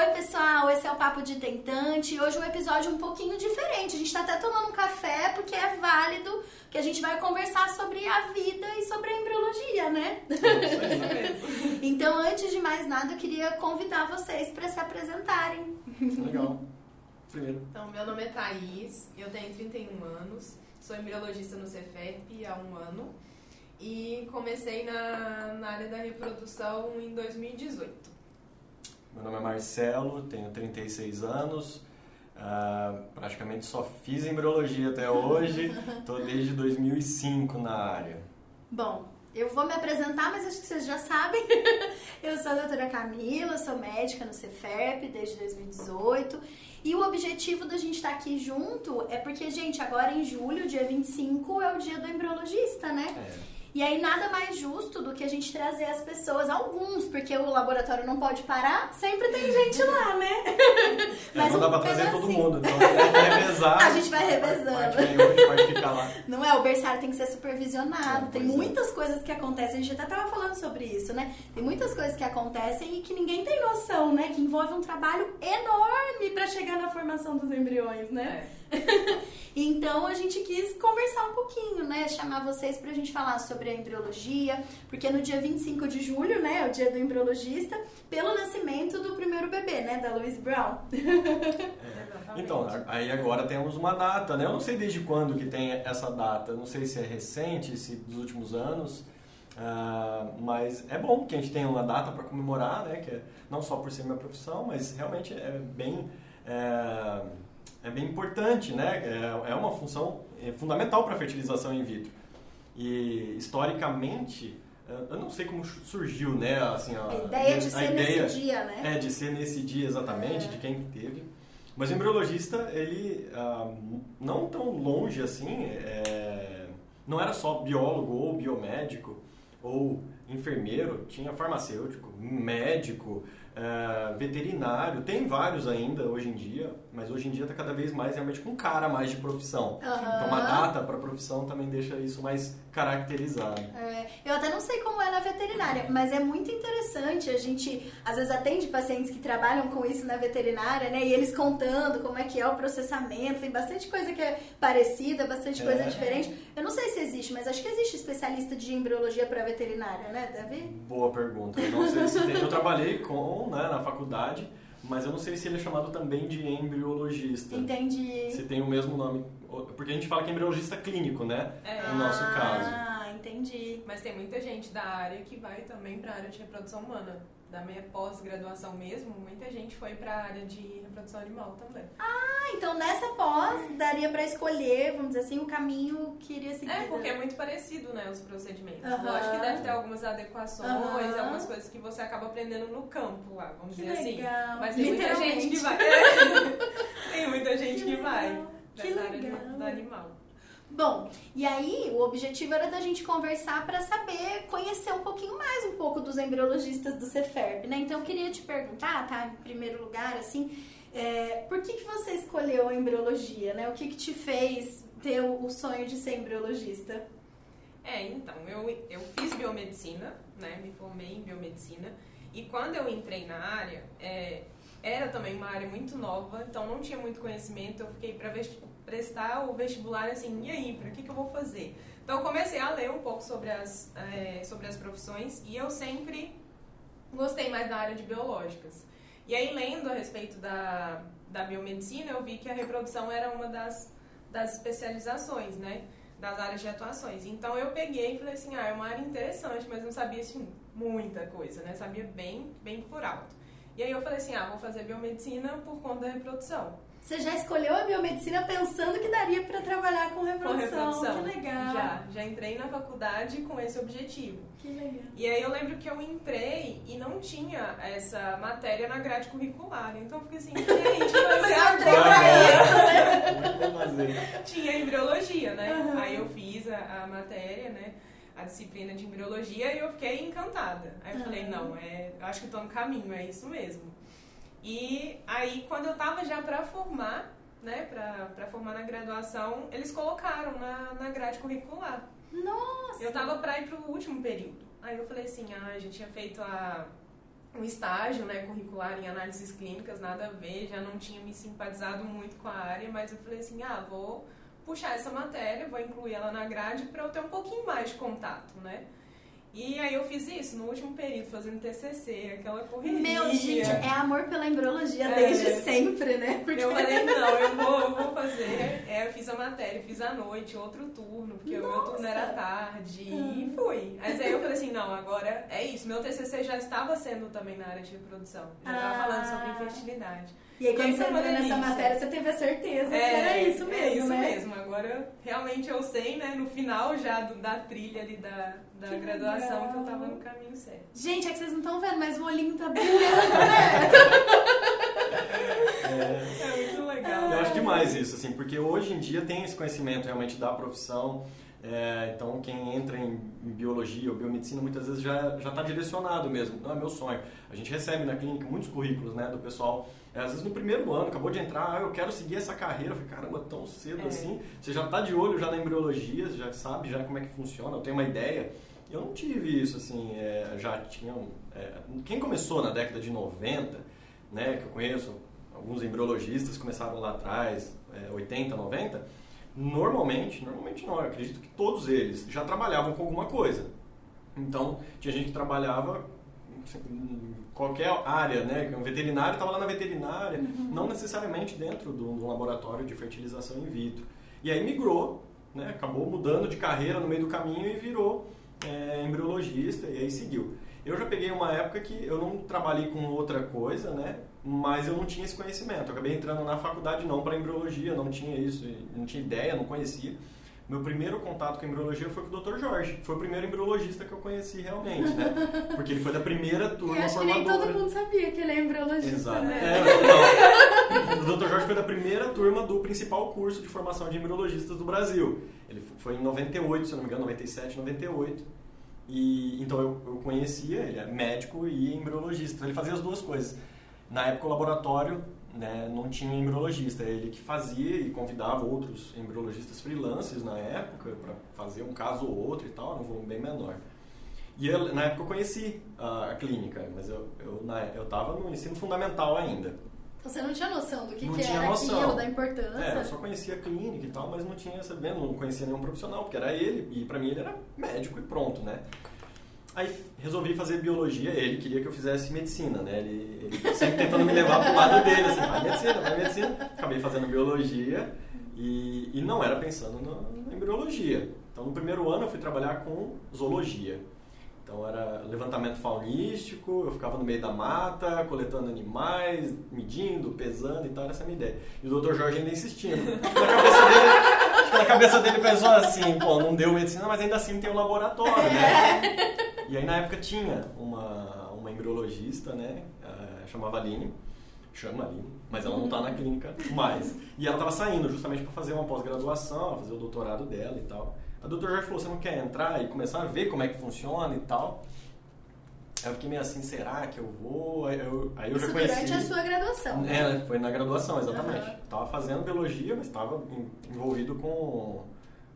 Oi, pessoal, esse é o Papo de Tentante. Hoje um episódio um pouquinho diferente. A gente tá até tomando um café porque é válido que a gente vai conversar sobre a vida e sobre a embriologia, né? então, antes de mais nada, eu queria convidar vocês para se apresentarem. Legal. Primeiro. Então, meu nome é Thaís, eu tenho 31 anos, sou embriologista no Cefep há um ano e comecei na, na área da reprodução em 2018. Meu nome é Marcelo, tenho 36 anos, uh, praticamente só fiz embriologia até hoje, estou desde 2005 na área. Bom, eu vou me apresentar, mas acho que vocês já sabem. eu sou a doutora Camila, sou médica no Ceferp desde 2018. E o objetivo da gente estar aqui junto é porque, gente, agora em julho, dia 25, é o dia do embriologista, né? É. E aí nada mais justo do que a gente trazer as pessoas, alguns, porque o laboratório não pode parar, sempre tem gente lá, né? É, Mas não dá pra trazer todo mundo, então revezar. A gente vai revezando. Pode, pode ficar lá. Não é, o berçário tem que ser supervisionado, é, tem muitas é. coisas que acontecem, a gente até tava falando sobre isso, né? Tem muitas coisas que acontecem e que ninguém tem noção, né? Que envolve um trabalho enorme para chegar na formação dos embriões, né? Então a gente quis conversar um pouquinho, né? Chamar vocês pra gente falar sobre a embriologia, porque no dia 25 de julho, né, é o dia do embriologista, pelo nascimento do primeiro bebê, né, da Louise Brown. É. Então, aí agora temos uma data, né? Eu não sei desde quando que tem essa data, não sei se é recente, se dos últimos anos, uh, mas é bom que a gente tenha uma data para comemorar, né? Que é, não só por ser minha profissão, mas realmente é bem... É, é bem importante, né? É, é uma função é fundamental para a fertilização in vitro. E historicamente, eu não sei como surgiu, né? Assim, a, a ideia de a ser ideia, nesse dia, né? É, de ser nesse dia exatamente, é. de quem teve. Mas o embriologista, ele, ah, não tão longe assim, é, não era só biólogo ou biomédico ou enfermeiro, tinha farmacêutico, médico, é, veterinário, tem vários ainda hoje em dia, mas hoje em dia está cada vez mais realmente com cara mais de profissão. Uhum. Então uma data para profissão também deixa isso mais caracterizado. É, eu até não sei como é na veterinária, mas é muito interessante. A gente às vezes atende pacientes que trabalham com isso na veterinária, né? E eles contando como é que é o processamento, tem bastante coisa que é parecida, bastante coisa é. diferente. Eu não sei se existe, mas acho que existe especialista de embriologia para veterinária, né, Davi? Boa pergunta. Eu não sei se tem. Eu trabalhei com né, na faculdade, mas eu não sei se ele é chamado também de embriologista. Entendi. Se tem o mesmo nome. Porque a gente fala que é embriologista clínico, né? É. No nosso caso. Ah, entendi. Mas tem muita gente da área que vai também para a área de reprodução humana da minha pós-graduação mesmo, muita gente foi para a área de reprodução animal também. Ah, então nessa pós daria para escolher, vamos dizer assim, o caminho que iria seguir. É, porque é muito parecido, né, os procedimentos. Uhum. Lógico que deve ter algumas adequações, uhum. algumas coisas que você acaba aprendendo no campo lá, vamos que dizer assim. legal. assim. Mas tem muita gente que vai. tem muita gente que, que vai. Que legal. do animal. Bom, e aí o objetivo era da gente conversar para saber, conhecer um pouquinho mais pouco dos embriologistas do Ceferb, né? Então eu queria te perguntar, tá, em primeiro lugar, assim, é, por que, que você escolheu a embriologia, né? O que, que te fez ter o sonho de ser embriologista? É, então, eu, eu fiz biomedicina, né? Me formei em biomedicina. E quando eu entrei na área, é, era também uma área muito nova, então não tinha muito conhecimento. Eu fiquei para prestar o vestibular assim, e aí, para que, que eu vou fazer? Então eu comecei a ler um pouco sobre as, é, sobre as profissões e eu sempre gostei mais da área de biológicas. E aí, lendo a respeito da, da biomedicina, eu vi que a reprodução era uma das, das especializações, né? Das áreas de atuações. Então eu peguei e falei assim, ah, é uma área interessante, mas não sabia assim, muita coisa, né? Sabia bem, bem por alto. E aí eu falei assim, ah, vou fazer biomedicina por conta da reprodução. Você já escolheu a biomedicina pensando que daria para trabalhar com reprodução. Com reprodução. Que legal. Já, já entrei na faculdade com esse objetivo. Que legal. E aí eu lembro que eu entrei e não tinha essa matéria na grade curricular. Então eu fiquei assim, gente, mas é agora. Né? Tinha embriologia, né? Uhum. Aí eu fiz a, a, matéria, né? A disciplina de embriologia e eu fiquei encantada. Aí eu uhum. falei, não, é, acho que estou no caminho, é isso mesmo. E aí, quando eu tava já para formar, né, para formar na graduação, eles colocaram na, na grade curricular. Nossa! Eu tava para ir pro último período. Aí eu falei assim, ah, a gente tinha feito a, um estágio, né, curricular em análises clínicas, nada a ver, já não tinha me simpatizado muito com a área, mas eu falei assim, ah, vou puxar essa matéria, vou incluir ela na grade para eu ter um pouquinho mais de contato, né? E aí eu fiz isso no último período, fazendo TCC, aquela correria. Meu, gente, é amor pela embriologia é. desde sempre, né? Porque... Eu falei, não, eu vou, eu vou fazer. É, eu fiz a matéria, fiz à noite, outro turno, porque Nossa. o meu turno era tarde, hum. e fui. Mas aí eu falei assim, não, agora é isso. Meu TCC já estava sendo também na área de reprodução. Já estava ah. falando sobre infertilidade. E aí, quando você entrou nessa matéria, você teve a certeza é, que era isso mesmo, é isso né? mesmo. Agora, realmente eu sei, né, no final já do, da trilha ali da, da que graduação, legal. que eu tava no caminho certo. Gente, é que vocês não estão vendo, mas o olhinho tá brilhando, né? é, é muito legal. Eu acho demais isso, assim, porque hoje em dia tem esse conhecimento realmente da profissão. É, então, quem entra em, em, biologia ou biomedicina muitas vezes já está direcionado mesmo. Não é meu sonho. A gente recebe na clínica muitos currículos né, do pessoal é, às vezes no primeiro ano, acabou de entrar, ah, eu quero seguir essa carreira. Eu falei, caramba, tão cedo é. assim. Você já está de olho já na embriologia, já sabe já como é que funciona, eu tenho uma ideia. Eu não tive isso, assim, é, já tinha... É, quem começou na década de 90, né, que eu conheço, alguns embriologistas começaram lá atrás, 80, é, 90, normalmente, normalmente não, eu acredito que todos eles já trabalhavam com alguma coisa. Então, tinha gente que trabalhava qualquer área, né? Um veterinário estava lá na veterinária, uhum. não necessariamente dentro de um laboratório de fertilização in vitro. E aí migrou, né? acabou mudando de carreira no meio do caminho e virou é, embriologista e aí seguiu. Eu já peguei uma época que eu não trabalhei com outra coisa, né? Mas eu não tinha esse conhecimento. Eu acabei entrando na faculdade não para embriologia, não tinha isso, não tinha ideia, não conhecia. Meu primeiro contato com embriologia foi com o Dr. Jorge. Foi o primeiro embriologista que eu conheci realmente, né? Porque ele foi da primeira turma e acho formadora. que nem todo mundo sabia que ele é embriologista, Exato. né? É, o Dr. Jorge foi da primeira turma do principal curso de formação de embriologistas do Brasil. Ele foi em 98, se eu não me engano, 97, 98. E, então eu, eu conhecia, ele é médico e embriologista. Ele fazia as duas coisas. Na época o laboratório né, não tinha embriologista, é ele que fazia e convidava outros embriologistas freelancers na época para fazer um caso ou outro e tal, num volume bem menor. E eu, na época eu conheci a, a clínica, mas eu, eu, na, eu tava no ensino fundamental ainda. Então você não tinha noção do que, não que tinha era noção. aquilo, da importância? É, eu só conhecia a clínica e tal, mas não tinha sabendo, não conhecia nenhum profissional, porque era ele, e para mim ele era médico e pronto, né? Aí resolvi fazer biologia, ele queria que eu fizesse medicina, né? Ele, ele sempre tentando me levar pro lado dele, assim, vai medicina, vai medicina. Acabei fazendo biologia e, e não era pensando no, na embriologia. Então no primeiro ano eu fui trabalhar com zoologia. Então era levantamento faunístico, eu ficava no meio da mata, coletando animais, medindo, pesando e tal, essa a minha ideia. E o Dr. Jorge ainda insistindo. Na cabeça dele, na cabeça dele pensou assim, pô, não deu medicina, mas ainda assim tem um laboratório, né? E aí na época tinha uma, uma embriologista, né? Uh, chamava Aline, chama Aline, mas ela não está na clínica mais. E ela estava saindo justamente para fazer uma pós-graduação, fazer o doutorado dela e tal. A doutora Jorge falou, você não quer entrar e começar a ver como é que funciona e tal? Aí eu fiquei meio assim, será que eu vou? Aí eu, aí eu Isso já conheci... durante a sua graduação. É, foi na graduação, exatamente. Uhum. Tava fazendo biologia, mas estava envolvido com,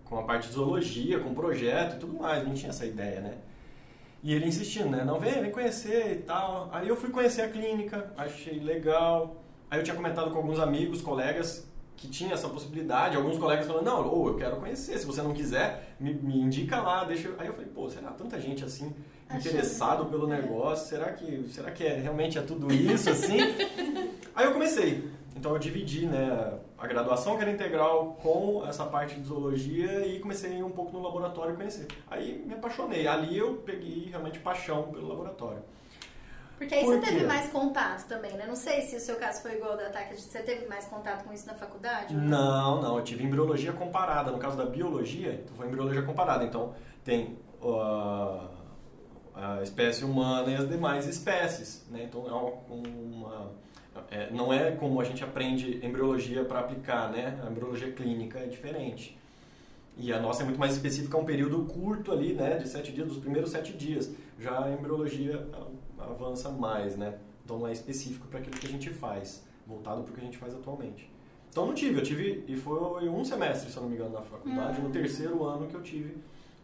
com a parte de zoologia, com projeto e tudo mais. Não tinha essa ideia, né? E ele insistindo, né? Não, vem, vem conhecer e tal. Aí eu fui conhecer a clínica, achei legal. Aí eu tinha comentado com alguns amigos, colegas, que tinha essa possibilidade. Alguns colegas falando, não, ou eu quero conhecer. Se você não quiser, me, me indica lá, deixa... Aí eu falei, pô, será tanta gente assim interessado pelo negócio? Será que, será que é, realmente é tudo isso assim? Aí eu comecei. Então eu dividi né, a graduação, que era integral, com essa parte de zoologia e comecei um pouco no laboratório conhecer. Aí me apaixonei. Ali eu peguei realmente paixão pelo laboratório. Porque aí Por você teve mais contato também, né? Não sei se o seu caso foi igual ao da Ataque, você teve mais contato com isso na faculdade? Não, não, eu tive embriologia comparada. No caso da biologia, então foi embriologia comparada. Então, tem uh, a espécie humana e as demais espécies. Né? Então, é uma, uma- é, não é como a gente aprende embriologia para aplicar, né? A embriologia clínica é diferente. E a nossa é muito mais específica, é um período curto ali, né? De sete dias, dos primeiros sete dias. Já a embriologia avança mais, né? Então, não é específico para aquilo que a gente faz, voltado para o que a gente faz atualmente. Então não tive, eu tive, e foi um semestre, se eu não me engano, na faculdade, no terceiro ano que eu tive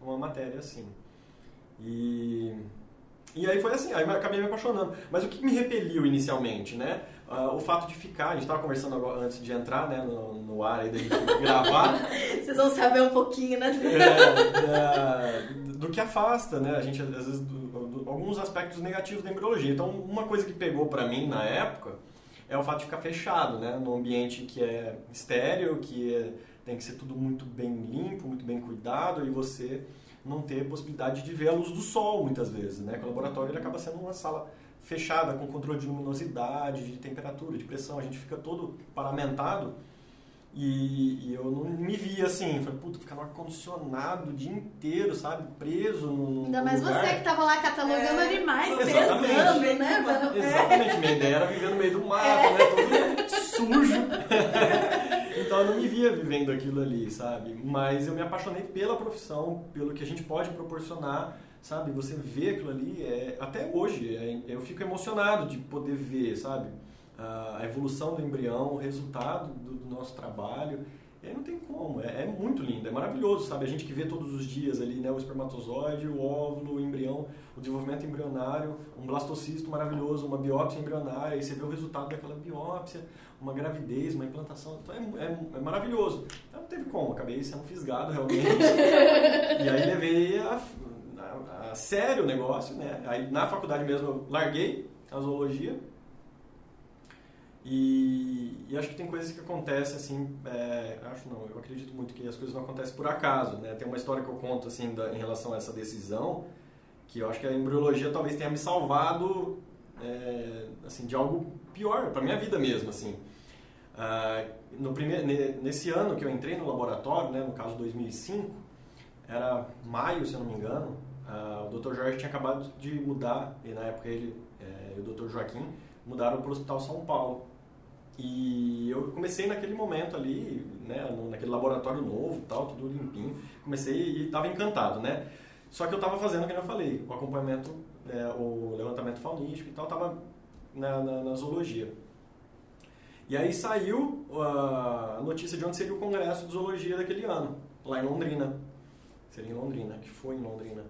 uma matéria assim. E, e aí foi assim, aí eu acabei me apaixonando. Mas o que me repeliu inicialmente, né? Ah, o fato de ficar, a gente estava conversando agora antes de entrar né, no, no ar aí da gente gravar, Vocês vão saber um pouquinho, né? é, da- do que afasta, né? A gente, às vezes, do- do- alguns aspectos negativos da embriologia. Então, uma coisa que pegou pra mim na época é o fato de ficar fechado, né? Num ambiente que é estéreo, que é- tem que ser tudo muito bem limpo, muito bem cuidado e você não ter possibilidade de ver a luz do sol, muitas vezes, né? Que o laboratório ele acaba sendo uma sala fechada, com controle de luminosidade, de temperatura, de pressão. A gente fica todo paramentado e, e eu não me via assim, falei, puta, ficar no ar-condicionado o dia inteiro, sabe? Preso num. Ainda mais lugar. você que tava lá catalogando É, animais, exatamente. pesando, né? É. Exatamente, minha ideia era viver no meio do mato, né? Todo sujo. então eu não me via vivendo aquilo ali, sabe? Mas eu me apaixonei pela profissão, pelo que a gente pode proporcionar, sabe? Você vê aquilo ali, é, até hoje, é, eu fico emocionado de poder ver, sabe? A evolução do embrião, o resultado do, do nosso trabalho. E não tem como, é, é muito lindo, é maravilhoso, sabe? A gente que vê todos os dias ali, né? O espermatozoide, o óvulo, o embrião, o desenvolvimento embrionário, um blastocisto maravilhoso, uma biópsia embrionária, e você vê o resultado daquela biópsia, uma gravidez, uma implantação, então é, é, é maravilhoso. Então não teve como, acabei sendo fisgado realmente, e aí levei a, a- sério o negócio, né? Aí na faculdade mesmo eu larguei a zoologia, e, e acho que tem coisas que acontecem assim, é, acho não, eu acredito muito que as coisas não acontecem por acaso, né? Tem uma história que eu conto assim da- em relação a essa decisão, que eu acho que a embriologia talvez tenha me salvado é, assim de algo pior para minha vida mesmo, assim. Ah, no primeiro, ne- nesse ano que eu entrei no laboratório, né, no caso 2005, era maio, se eu não me engano, ah, o Dr. Jorge tinha acabado de mudar, e na época ele eh, e o Dr. Joaquim mudaram para o Hospital São Paulo. E eu comecei naquele momento ali, né, naquele laboratório novo, tal, tudo limpinho. Comecei e estava encantado, né? Só que eu estava fazendo, como eu falei, o acompanhamento, né, o levantamento faunístico e tal, estava na, na, na zoologia. E aí saiu ah, a notícia de onde seria o congresso de zoologia daquele ano, lá em Londrina. Seria em Londrina, que foi em Londrina.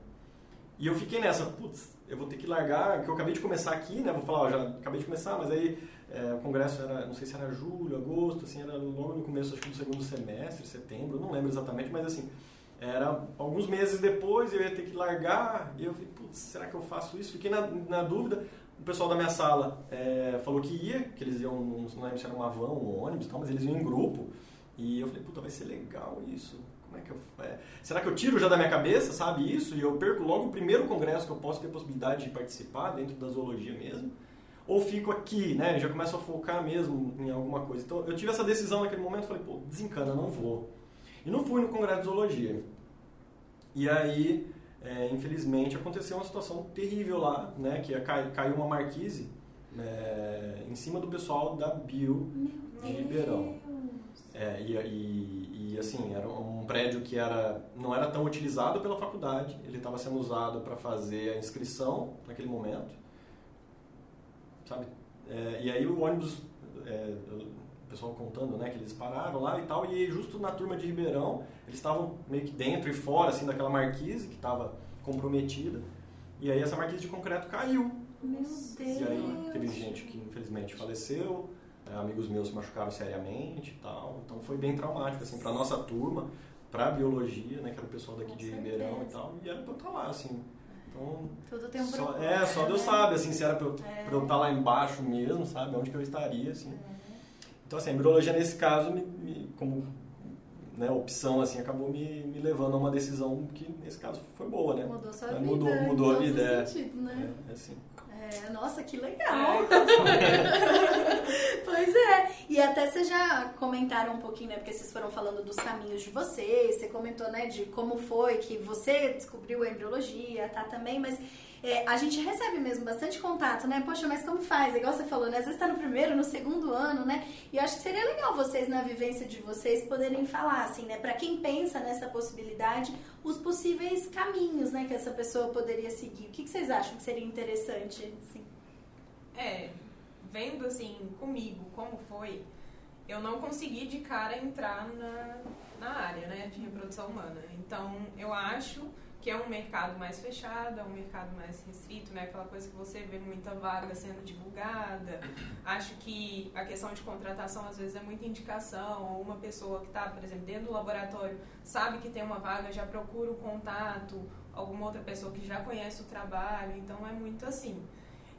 E eu fiquei nessa, putz, eu vou ter que largar, que eu acabei de começar aqui, né? Vou falar, ó, já acabei de começar, mas aí é, o congresso era, não sei se era julho, agosto, assim, era logo no começo, acho que do segundo semestre, setembro, não lembro exatamente, mas assim, era alguns meses depois, eu ia ter que largar, e eu falei, putz, será que eu faço isso? Fiquei na, na dúvida, o pessoal da minha sala é, falou que ia, que eles iam, não lembro se era uma van, um ônibus tal, mas eles iam em grupo, e eu falei, puta, vai ser legal isso. Como é que eu. é, será que eu tiro já da minha cabeça, sabe, isso? E eu perco logo o primeiro congresso que eu posso ter possibilidade de participar dentro da zoologia mesmo? Ou fico aqui, né? Já começo a focar mesmo em alguma coisa. Então eu tive essa decisão naquele momento, falei, pô, desencana, não vou. E não fui no congresso de zoologia. E aí, é, infelizmente, aconteceu uma situação terrível lá, né? Que cai- caiu uma marquise é, em cima do pessoal da Bio de Ribeirão. É, e, e, assim, era um prédio que era, não era tão utilizado pela faculdade, ele estava sendo usado para fazer a inscrição naquele momento, sabe? É, e aí o ônibus, é, o pessoal contando, né, que eles pararam lá e tal, e justo na turma de Ribeirão, eles estavam meio que dentro e fora, assim, daquela marquise que estava comprometida, e aí essa marquise de concreto caiu. Meu Deus. E aí teve gente que infelizmente faleceu, amigos meus se machucaram seriamente e tal. Então foi bem traumático, assim, pra nossa turma, pra biologia, né, que era o pessoal daqui Com de Ribeirão e certeza. tal. E era pra eu estar lá, assim. Então, Tudo tem um só, é, só Deus né? sabe, assim, se era pra eu, É. pra eu estar lá embaixo mesmo, sabe, onde que eu estaria, assim. Então, assim, a embriologia nesse caso, me, me- como né, opção, assim, acabou me, me levando a uma decisão que, nesse caso, foi boa, né? Mudou sua É, vida. mudou- mudou a vida, é. os sentidos, né? É, é assim. É. É, nossa, que legal! pois é, e até vocês já comentaram um pouquinho, né? Porque vocês foram falando dos caminhos de vocês, você comentou, né, de como foi que você descobriu a embriologia, tá também, mas é, a gente recebe mesmo bastante contato, né? Poxa, mas como faz? Igual você falou, né? Às vezes tá no primeiro, no segundo ano, né? E eu acho que seria legal vocês, na vivência de vocês, poderem falar, assim, né? Pra quem pensa nessa possibilidade, os possíveis caminhos, né? Que essa pessoa poderia seguir. O que, que vocês acham que seria interessante, assim? É, vendo, assim, comigo como foi, eu não consegui de cara entrar na, na área, né? De reprodução humana. Então, eu acho que é um mercado mais fechado, é um mercado mais restrito, né? Aquela coisa que você vê muita vaga sendo divulgada. Acho que a questão de contratação às vezes é muita indicação, ou uma pessoa que está, por exemplo, dentro do laboratório sabe que tem uma vaga, já procura o contato, alguma outra pessoa que já conhece o trabalho, então é muito assim.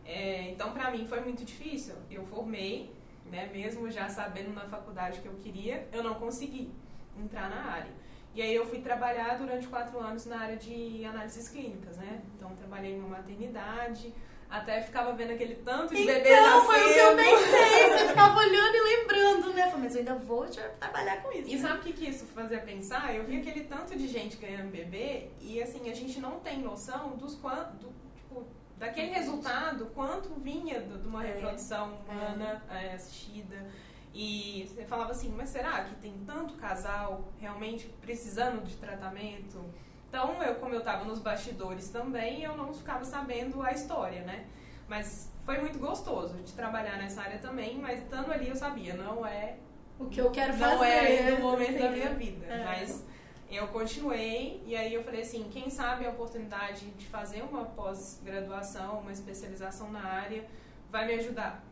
É, então, para mim foi muito difícil. Eu formei, né? Mesmo já sabendo na faculdade que eu queria, eu não consegui entrar na área. E aí eu fui trabalhar durante quatro anos na área de análises clínicas, né? Então trabalhei em uma maternidade, até ficava vendo aquele tanto de então, bebê nascendo. Então, foi o que eu pensei, você ficava olhando e lembrando, né? Falei, mas eu ainda vou trabalhar com isso. E sabe o que, que isso fazia pensar? Eu vi aquele tanto de gente ganhando bebê e assim, a gente não tem noção dos quanto, do, tipo, daquele resultado, quanto vinha de uma é. reprodução humana é. É, assistida. E você falava assim, mas será que tem tanto casal realmente precisando de tratamento? Então, eu, como eu estava nos bastidores também, eu não ficava sabendo a história, né? Mas foi muito gostoso de trabalhar nessa área também, mas estando ali eu sabia, não é o que eu quero não fazer. Não é no momento da minha vida, é. mas eu continuei e aí eu falei assim, quem sabe a oportunidade de fazer uma pós-graduação, uma especialização na área vai me ajudar.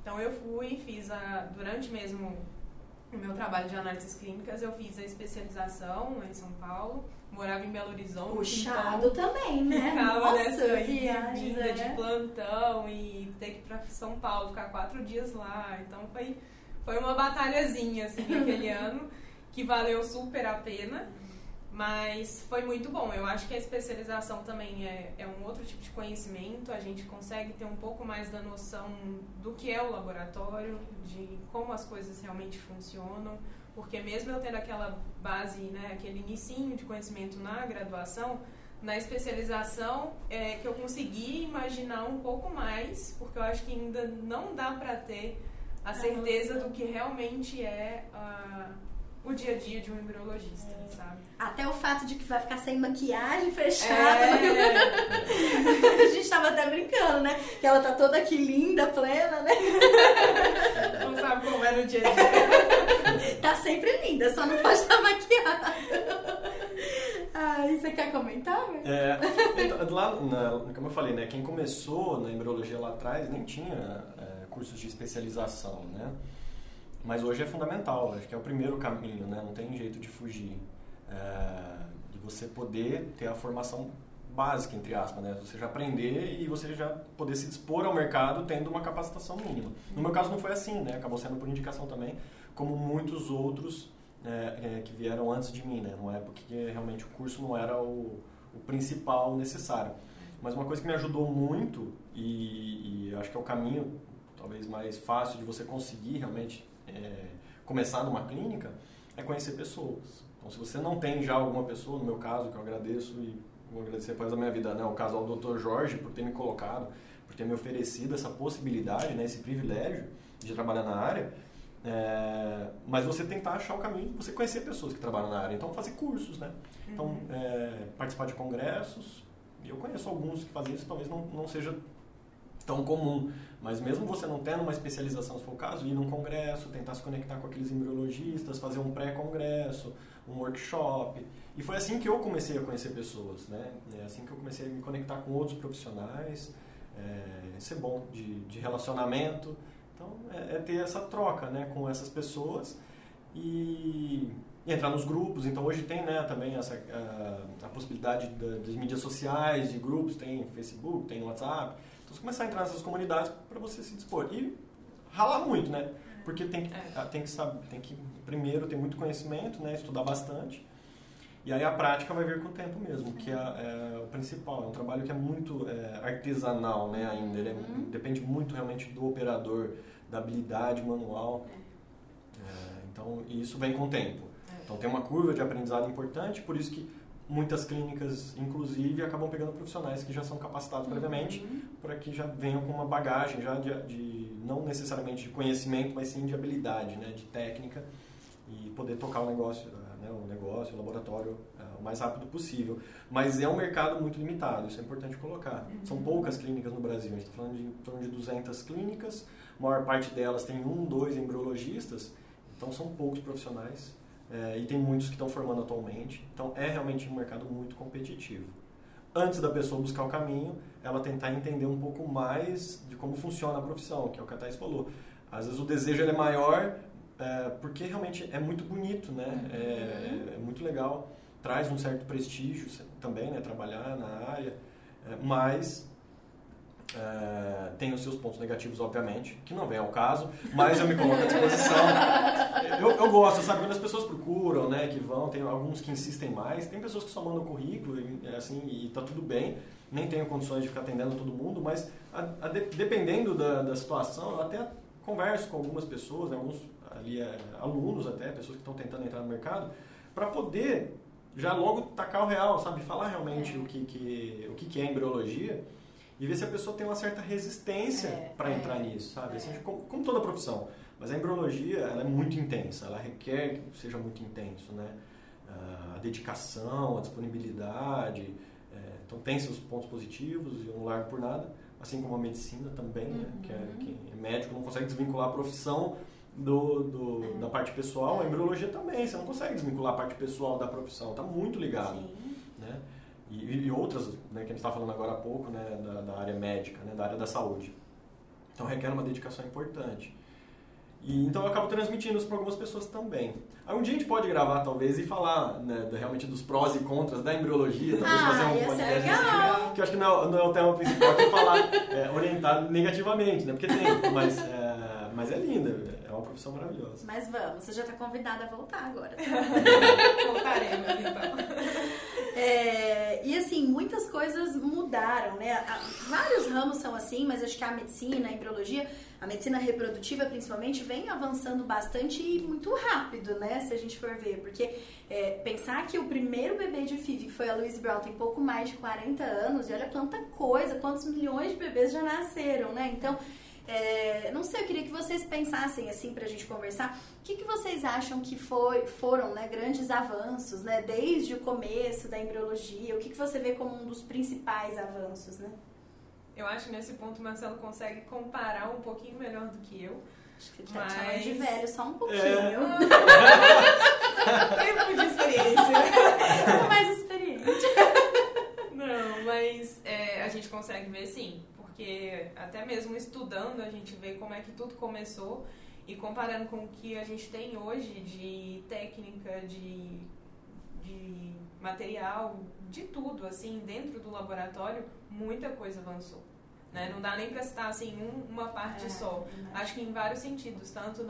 Então eu fui, fiz a durante mesmo o meu trabalho de análises clínicas, eu fiz a especialização em São Paulo, morava em Belo Horizonte. Puxado então, também, né? Ficava Nossa, nessa viagem, é. de plantão e ter que ir pra São Paulo, ficar quatro dias lá. Então foi, foi uma batalhazinha, assim, aquele ano, que valeu super a pena. Mas foi muito bom. Eu acho que a especialização também é, é um outro tipo de conhecimento. A gente consegue ter um pouco mais da noção do que é o laboratório, de como as coisas realmente funcionam. Porque mesmo eu tendo aquela base, né, aquele inicinho de conhecimento na graduação, na especialização é que eu consegui imaginar um pouco mais, porque eu acho que ainda não dá para ter a certeza do que realmente é a o dia a dia de um embriologista, é. sabe? Até o fato de que vai ficar sem maquiagem fechada. É. a gente tava até brincando, né? Que ela tá toda aqui linda, plena, né? Não sabe como é no dia a dia. tá sempre linda, só não pode estar maquiada. Ah, você quer comentar? É, então, lá, na, como eu falei, né? Quem começou na embriologia lá atrás nem tinha é, cursos de especialização, né? Mas hoje é fundamental, acho que é o primeiro caminho, né? não tem jeito de fugir. É, de você poder ter a formação básica, entre aspas, né? Você já aprender e você já poder se dispor ao mercado tendo uma capacitação mínima. No meu caso não foi assim, né? Acabou sendo por indicação também, como muitos outros é, é, que vieram antes de mim, né? Numa época que realmente o curso não era o, o principal necessário. Mas uma coisa que me ajudou muito e, e acho que é o caminho talvez mais fácil de você conseguir realmente é, começar numa clínica é conhecer pessoas. Então, se você não tem já alguma pessoa, no meu caso, que eu agradeço e vou agradecer depois da minha vida, né, o caso ao Dr. Jorge por ter me colocado, por ter me oferecido essa possibilidade, né, esse privilégio de trabalhar na área. É, mas você tentar achar o caminho, você conhecer pessoas que trabalham na área. Então, fazer cursos, né? Então, uhum. é, participar de congressos. E eu conheço alguns que fazem isso, talvez não, não seja tão comum. Mas mesmo você não tendo uma especialização, se for o caso, ir num congresso, tentar se conectar com aqueles embriologistas, fazer um pré-congresso, um workshop. E foi assim que eu comecei a conhecer pessoas, né? É assim que eu comecei a me conectar com outros profissionais, é, ser bom de, de relacionamento. Então, é, é, ter essa troca né, com essas pessoas e, e, entrar nos grupos. Então, hoje tem né, também essa, a, a possibilidade das mídias sociais, de grupos, tem Facebook, tem WhatsApp. Então, você começar a entrar nessas comunidades para você se dispor. E ralar muito, né? Porque tem que, é. tem que saber, tem que primeiro ter muito conhecimento, né? Estudar bastante. E aí a prática vai vir com o tempo mesmo, que é, é o principal. É um trabalho que é muito é, artesanal né, ainda. Ele é, uhum. depende muito realmente do operador, da habilidade manual. É, então, isso vem com o tempo. É. Então tem uma curva de aprendizado importante, por isso que muitas clínicas, inclusive, acabam pegando profissionais que já são capacitados uhum. previamente, para que já venham com uma bagagem já de, de, não necessariamente de conhecimento, mas sim de habilidade, né, de técnica e poder tocar o negócio, né, o negócio, o laboratório uh, o mais rápido possível. Mas é um mercado muito limitado, isso é importante colocar. Uhum. São poucas clínicas no Brasil, a gente está falando de em torno de 200 clínicas, a maior parte delas tem um, dois embriologistas, então são poucos profissionais é, e tem muitos que estão formando atualmente. Então é realmente um mercado muito competitivo. Antes da pessoa buscar o caminho, ela tentar entender um pouco mais de como funciona a profissão, que é o que a Thais falou. Às vezes o desejo é maior é, porque realmente é muito bonito, né? Uhum. É, é, muito legal, traz um certo prestígio também, né? Trabalhar na área, é, mas é, tem os seus pontos negativos, obviamente, que não vem ao caso, mas eu me coloco à disposição. Eu, eu gosto, sabe? Quando as pessoas procuram, né, que vão, tem alguns que insistem mais, tem pessoas que só mandam currículo e, é, assim, e tá tudo bem, nem tenho condições de ficar atendendo todo mundo, mas a, a de, dependendo da, da situação, eu até converso com algumas pessoas, né, alguns ali, é, alunos até, pessoas que estão tentando entrar no mercado, para poder já logo tacar o real, sabe? Falar realmente é. o, que, que, o que, que é embriologia e ver se a pessoa tem uma certa resistência é, para é, entrar nisso, sabe? Assim, como, como, toda profissão. Mas a embriologia, ela é muito intensa, ela requer que seja muito intenso, né? A dedicação, a disponibilidade, é, então tem seus pontos positivos e eu não largo por nada, assim como a medicina também, né? uhum. né? Que, é, que é médico não consegue desvincular a profissão do, do é. da parte pessoal, a embriologia também, você não consegue desvincular a parte pessoal da profissão, está muito ligado, Sim. né? E, e outras né, que a gente está falando agora há pouco né, da, da, área médica, né, da área da saúde. Então requer uma dedicação importante. E, então eu acabo transmitindo isso para algumas pessoas também. Aí um dia a gente pode gravar talvez e falar né, realmente dos prós e contras da embriologia, talvez ah, fazer um podcast legal. que eu acho que não é, não é o tema principal que falar é, orientado negativamente, né? Porque tem, mas é, mas é linda, é uma profissão maravilhosa. Mas vamos, você já está convidada a voltar agora. Voltaremos então. É, e assim, muitas coisas mudaram, né? Vários ramos são assim, mas acho que a medicina, a embriologia, a medicina reprodutiva principalmente, vem avançando bastante e muito rápido, né? Se a gente for ver. Porque é, pensar que o primeiro bebê de FIV, que foi a Louise Brown, tem pouco mais de 40 anos, e olha quanta coisa, quantos milhões de bebês já nasceram, né? Então é, não sei, eu queria que vocês pensassem assim pra gente conversar. O que, que vocês acham que foi, foram né, grandes avanços, né? Desde o começo da embriologia, o que, que você vê como um dos principais avanços, né? Eu acho que nesse ponto o Marcelo consegue comparar um pouquinho melhor do que eu. Acho que ele tá mas... de velho só um pouquinho. É. Tempo de experiência. Sou mais experiente. Não, mas é, a gente consegue ver sim porque até mesmo estudando a gente vê como é que tudo começou e comparando com o que a gente tem hoje de técnica, de, de material, de tudo, assim, dentro do laboratório, muita coisa avançou. Né? Não dá nem para citar assim um, uma parte é, só. É Acho que em vários sentidos, tanto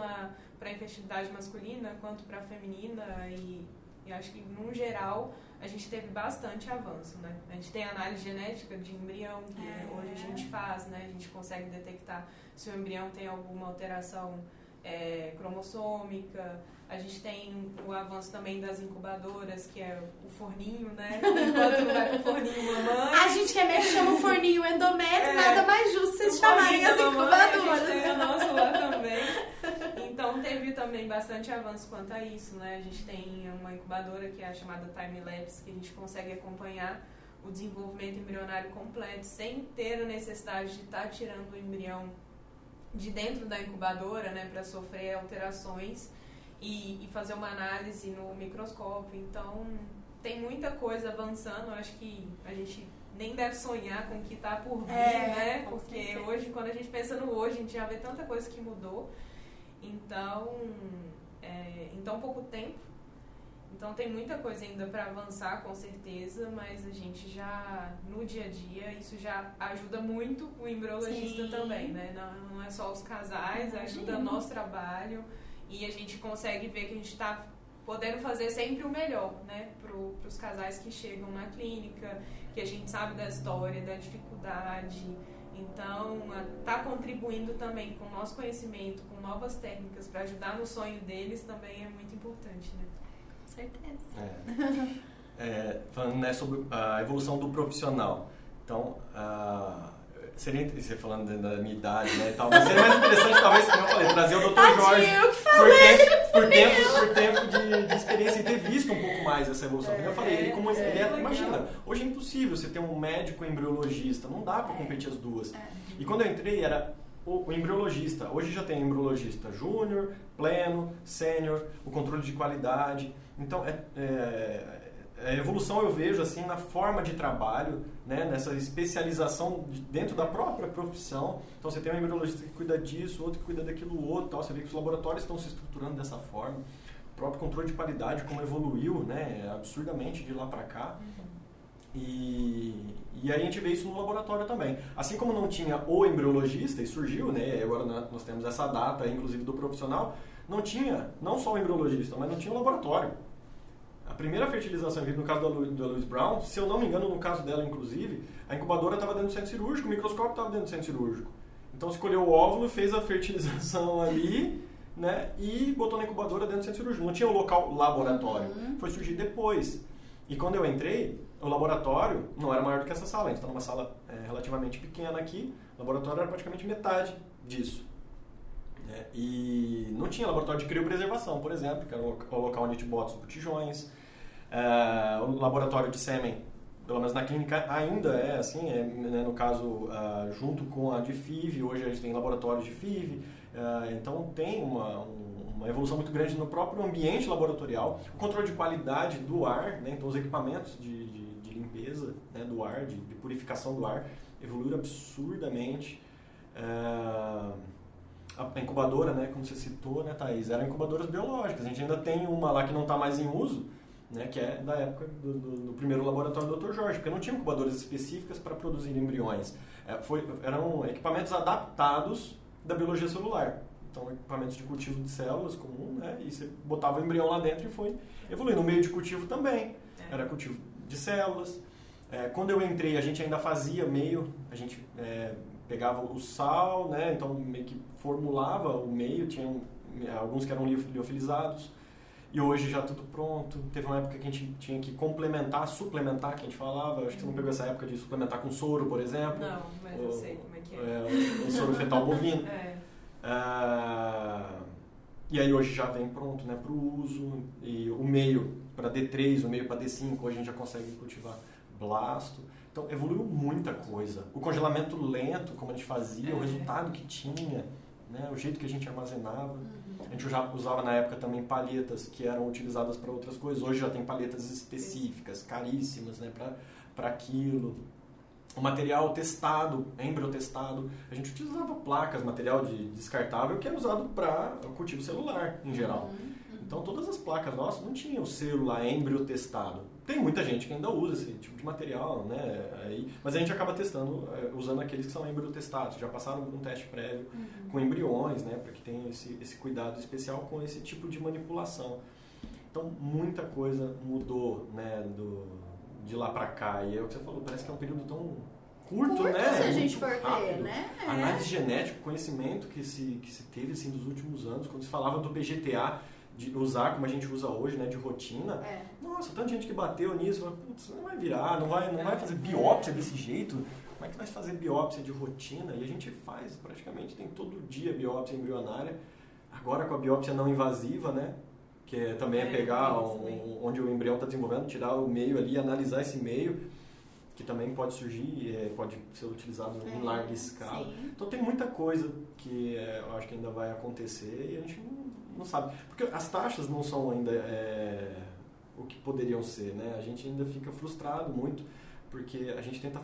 para infertilidade masculina quanto para feminina e, e acho que no geral a gente teve bastante avanço, né? A gente tem análise genética de embrião, que é. hoje a gente faz, né? A gente consegue detectar se o embrião tem alguma alteração é, cromossômica. A gente tem o avanço também das incubadoras, que é o forninho, né? Enquanto não vai pro forninho mamãe. A gente que é médico chama o forninho endométrio, é, nada mais justo vocês chamarem as incubadoras. a gente tem o nosso lá teve também bastante avanço quanto a isso, né? A gente tem uma incubadora que é a chamada Time Labs, que a gente consegue acompanhar o desenvolvimento embrionário completo sem ter a necessidade de estar tá tirando o embrião de dentro da incubadora, né, para sofrer alterações e, e, fazer uma análise no microscópio. Então tem muita coisa avançando. Eu acho que a gente nem deve sonhar com o que está por vir, é, né? Porque hoje, quando a gente pensa no hoje, a gente já vê tanta coisa que mudou. Então, é, em tão pouco tempo. Então tem muita coisa ainda para avançar, com certeza, mas a gente já, no dia a dia, isso já ajuda muito o embriologista Sim. também, né? Não, não, é só os casais, ajuda o nosso trabalho e a gente consegue ver que a gente está podendo fazer sempre o melhor, né, para os casais que chegam na clínica, que a gente sabe da história, da dificuldade. Então, tá contribuindo também com o nosso conhecimento, com novas técnicas para ajudar no sonho deles também é muito importante, né? Com certeza. É. é, falando né, sobre a evolução do profissional. Então, uh, Seria você falando da minha idade, né, tal, mas seria mais interessante, talvez, como eu falei, trazer o Dr. Jorge eu que falei, por tempo, por tempo, por tempo de, de, experiência e ter visto um pouco mais essa evolução. Como eu falei, ele como ele é, imagina, hoje é impossível você ter um médico embriologista, não dá para competir as duas. E quando eu entrei era o, o embriologista. Hoje já tem embriologista júnior, pleno, sênior, o controle de qualidade. Então, é, é a evolução eu vejo assim na forma de trabalho, né, nessa especialização de, dentro da própria profissão. Então você tem um embriologista que cuida disso, outro que cuida daquilo outro, tal. Você vê que os laboratórios estão se estruturando dessa forma. O próprio controle de qualidade como evoluiu, né, absurdamente de lá para cá. E, e aí a gente vê isso no laboratório também. Assim como não tinha o embriologista e surgiu, né, agora nós temos essa data inclusive do profissional, não tinha não só o embriologista, mas não tinha o laboratório primeira fertilização no caso da, Lu, da Louise Brown, se eu não me engano, no caso dela, inclusive, a incubadora estava dentro do centro cirúrgico, o microscópio estava dentro do centro cirúrgico. Então, escolheu o óvulo, fez a fertilização ali, né, e botou na incubadora dentro do centro cirúrgico. Não tinha o local laboratório. Uhum. Foi surgir depois. E quando eu entrei, o laboratório não era maior do que essa sala. A gente está numa sala é, relativamente pequena aqui. O laboratório era praticamente metade disso. Né? E não tinha laboratório de criopreservação, por exemplo, que era o local onde a gente bota os botijões. O laboratório de sêmen, pelo menos na clínica, ainda é assim, é, né, no caso, uh, junto com a de FIV, hoje a gente tem laboratório de FIV, uh, então tem uma, uma evolução muito grande no próprio ambiente laboratorial, o controle de qualidade do ar, né, então os equipamentos de, de, de limpeza né, do ar, de, de, purificação do ar, evoluíram absurdamente. Uh, a incubadora, né, como você citou, né, Thaís, eram incubadoras biológicas. A gente ainda tem uma lá que não está mais em uso, né, que é da época do, do, do, primeiro laboratório do Dr. Jorge, porque não tinha incubadoras específicas para produzir embriões. É, foi, eram equipamentos adaptados da biologia celular. Então, equipamentos de cultivo de células comum, né, e você botava o embrião lá dentro e foi evoluindo. No meio de cultivo também, é. era cultivo de células. É, quando eu entrei, a gente ainda fazia meio, a gente é, pegava o sal, né, então meio que formulava o meio, tinha alguns que eram liofilizados, e hoje já tudo pronto. Teve uma época que a gente tinha que complementar, suplementar, que a gente falava. Acho que você não pegou essa época de suplementar com soro, por exemplo. Não, mas o, eu sei como é que é. é o soro fetal bovino. é. Uh, e aí hoje já vem pronto né, para o uso. E o meio para D3, o meio para D5, hoje a gente já consegue cultivar blasto. Então evoluiu muita coisa. O congelamento lento, como a gente fazia, é. o resultado que tinha, né, o jeito que a gente armazenava. Uhum. A gente já usava na época também palhetas que eram utilizadas para outras coisas. Hoje já tem palhetas específicas, caríssimas, né, para aquilo. O material testado, embriotestado, a gente utilizava placas, material de descartável que era usado para cultivo celular em geral. Uhum. Então todas as placas nossas não tinham o selo lá embriotestado. Tem muita gente que ainda usa esse tipo de material, né? Aí, mas a gente acaba testando, é, usando aqueles que são embriotestados, já passaram por um teste prévio uhum. com embriões, né? Para que tenha esse, esse cuidado especial com esse tipo de manipulação. Então muita coisa mudou, né? Do, de lá para cá. E é o que você falou, parece que é um período tão curto, curto né? se a gente for ver, né? É. Análise genética, conhecimento que se, que se teve assim, dos últimos anos, quando se falava do PGTA, de usar como a gente usa hoje, né, de rotina. É. Nossa, tanta gente que bateu nisso, putz, não vai virar, não vai, não vai fazer biópsia desse jeito. Como é que vai fazer biópsia de rotina? E a gente faz praticamente, tem todo dia biópsia embrionária. Agora com a biópsia não invasiva, né? Que é, também é, é pegar um, onde o embrião está desenvolvendo, tirar o meio ali, analisar esse meio, que também pode surgir, é, pode ser utilizado em é, larga escala. Sim. Então tem muita coisa que é, eu acho que ainda vai acontecer e a gente não não sabe. Porque as taxas não são ainda é, o que poderiam ser, né? A gente ainda fica frustrado muito, porque a gente tenta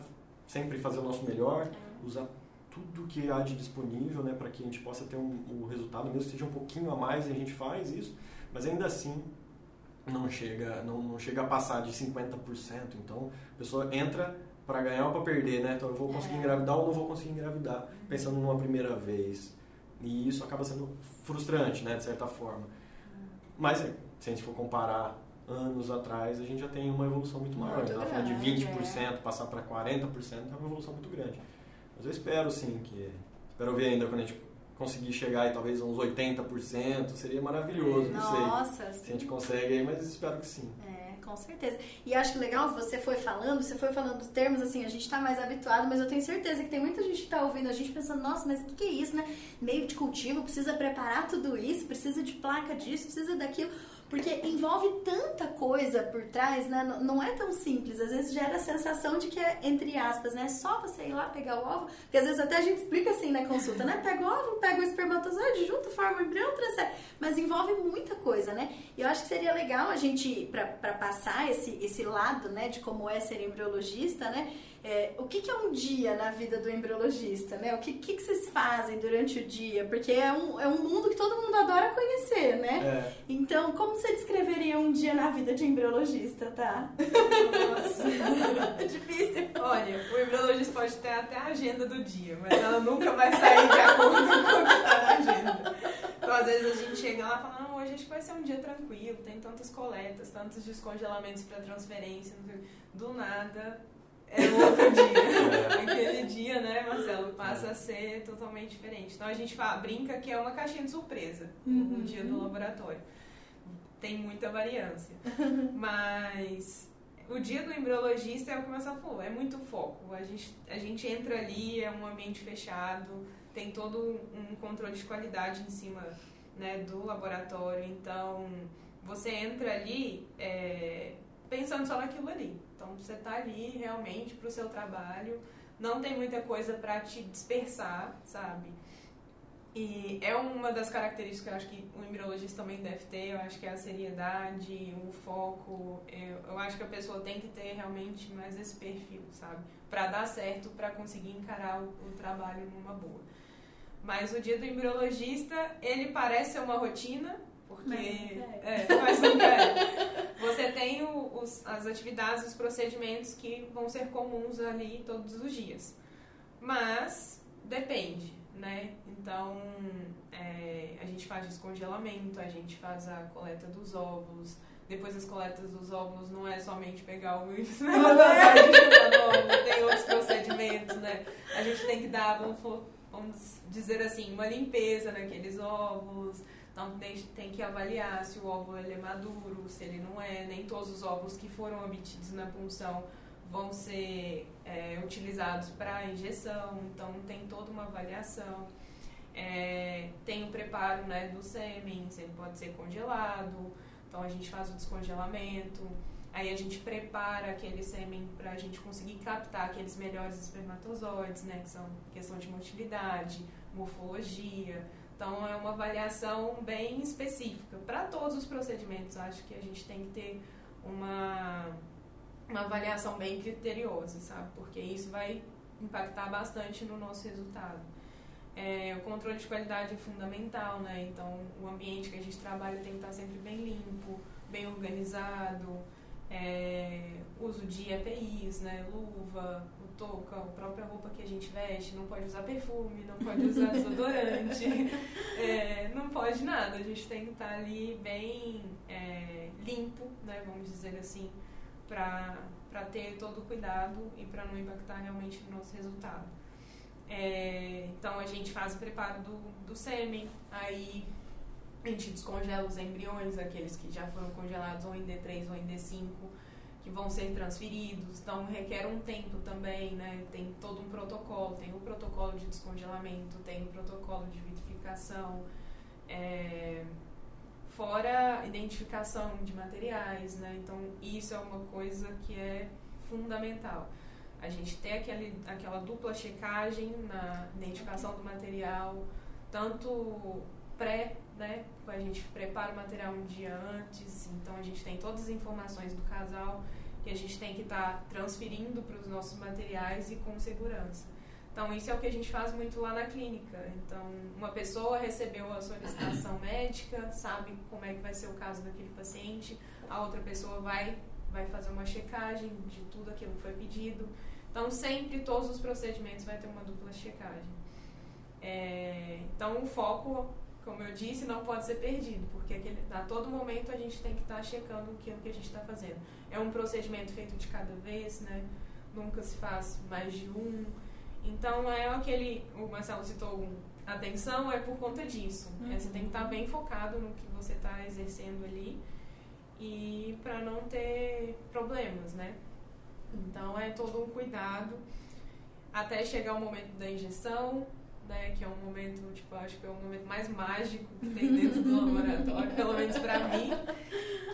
sempre fazer o nosso melhor, usar tudo que há de disponível, né, para que a gente possa ter um, um resultado, mesmo que seja um pouquinho a mais, a gente faz isso, mas ainda assim não chega, não, não chega a passar de 50%. Então, a pessoa entra para ganhar ou para perder, né? Então, eu vou conseguir é. engravidar ou não vou conseguir engravidar, pensando numa primeira vez. E isso acaba sendo frustrante, né, de certa forma. Mas se a gente for comparar anos atrás, a gente já tem uma evolução muito maior. Muito Ela falando de grande, 20%, é. passar para 40%, é uma evolução muito grande. Mas eu espero sim que. Espero ver ainda quando a gente conseguir chegar em talvez uns 80%, seria maravilhoso, não sei. Nossa, Se a gente consegue aí, mas espero que sim. É, com certeza. E acho que legal, você foi falando, você foi falando dos termos, assim, a gente tá mais habituado, mas eu tenho certeza que tem muita gente que tá ouvindo a gente pensando, nossa, mas o que, que é isso, né? Meio de cultivo, precisa preparar tudo isso, precisa de placa disso, precisa daquilo. Porque envolve tanta coisa por trás, né? Não- é tão simples. Às vezes gera a sensação de que é, entre aspas, né? Só você ir lá pegar o ovo. Porque às vezes até a gente explica assim na consulta, né? Pega o ovo, pega o espermatozoide, junto, forma o embrião, transfere. Mas envolve muita coisa, né? E eu acho que seria legal a gente, pra passar esse, esse lado, né? De como é ser embriologista, né? É, o que, que é um dia na vida do embriologista, né? O que, que, que vocês fazem durante o dia? Porque é um, é um mundo que todo mundo adora conhecer, né? É, Então, como você descreveria um dia na vida de embriologista, tá? Nossa. Difícil. Olha, o embriologista pode ter até a agenda do dia, mas ela nunca vai sair de acordo com o que tá na agenda. Então, às vezes, a gente chega lá e fala, não, hoje acho que vai ser um dia tranquilo, tem tantas coletas, tantos descongelamentos para transferência, do nada é outro dia. Aquele dia, né, Marcelo, passa a ser totalmente diferente. Então, a gente fala, brinca que é uma caixinha de surpresa, Uhum. o dia do laboratório. Tem muita variância. Mas o dia do embriologista é o que o Marcelo falou, é muito foco. A gente, a gente entra ali, é um ambiente fechado, tem todo um controle de qualidade em cima né, do laboratório. Então, você entra ali é, pensando só naquilo ali. Então, você está ali realmente para o seu trabalho. Não tem muita coisa para te dispersar, sabe? E é uma das características que eu acho que o embriologista também deve ter, eu acho que é a seriedade, o foco. Eu, eu acho que a pessoa tem que ter realmente mais esse perfil, sabe? Para dar certo, para conseguir encarar o, o trabalho numa boa. Mas o dia do embriologista, ele parece ser uma rotina, porque. É, mas não é. Você tem o- os, as atividades, os procedimentos que vão ser comuns ali todos os dias. Mas depende, né? Então, é, a gente faz descongelamento, a gente faz a coleta dos óvulos. Depois das coletas dos óvulos, não é somente pegar o tem outros procedimentos, né? A gente tem que dar, vamos, vamos dizer assim, uma limpeza naqueles óvulos. Então, tem, tem que avaliar se o óvulo é maduro, se ele não é. Nem todos os óvulos que foram obtidos na punção vão ser é, utilizados para injeção, então tem toda uma avaliação. É, tem o preparo né, do sêmen, ele pode ser congelado, então a gente faz o descongelamento, aí a gente prepara aquele sêmen para a gente conseguir captar aqueles melhores espermatozoides, né, que são questão de motilidade, morfologia. Então é uma avaliação bem específica para todos os procedimentos. Acho que a gente tem que ter uma uma avaliação bem criteriosa, sabe? Porque isso vai impactar bastante no nosso resultado. É, o controle de qualidade é fundamental, né? Então, o ambiente que a gente trabalha tem que estar sempre bem limpo, bem organizado, é, uso de EPIs, né? Luva, touca, a própria roupa que a gente veste, não pode usar perfume, não pode usar desodorante, é, não pode nada. A gente tem que estar ali bem é, limpo, né? Vamos dizer assim, para ter todo o cuidado e para não impactar realmente no nosso resultado. É, então a gente faz o preparo do, do sêmen, aí a gente descongela os embriões, aqueles que já foram congelados ou em D3 ou em D5, que vão ser transferidos, então requer um tempo também, né? Tem todo um protocolo, tem o protocolo de descongelamento, tem o protocolo de vitrificação, é, fora identificação de materiais, né? Então isso é uma coisa que é fundamental. A gente ter aquele, aquela dupla checagem na identificação do material, tanto pré, né? A gente prepara o material um dia antes, então a gente tem todas as informações do casal que a gente tem que estar tá transferindo para os nossos materiais e com segurança. Então, isso é o que a gente faz muito lá na clínica. Então, uma pessoa recebeu a solicitação médica, sabe como é que vai ser o caso daquele paciente, a outra pessoa vai, vai fazer uma checagem de tudo aquilo que foi pedido. Então, sempre, todos os procedimentos vai ter uma dupla checagem. É, então, o foco, como eu disse, não pode ser perdido, porque aquele, a todo momento a gente tem que estar tá checando aquilo que a gente está fazendo. É um procedimento feito de cada vez, né? Nunca se faz mais de um. Então é aquele. O Marcelo citou atenção, é por conta disso. Uhum. É, você tem que estar tá bem focado no que você está exercendo ali e para não ter problemas, né? Então é todo um cuidado até chegar o momento da injeção, né, que é um momento, tipo, acho que é o momento mais mágico que tem dentro do laboratório, pelo menos para mim,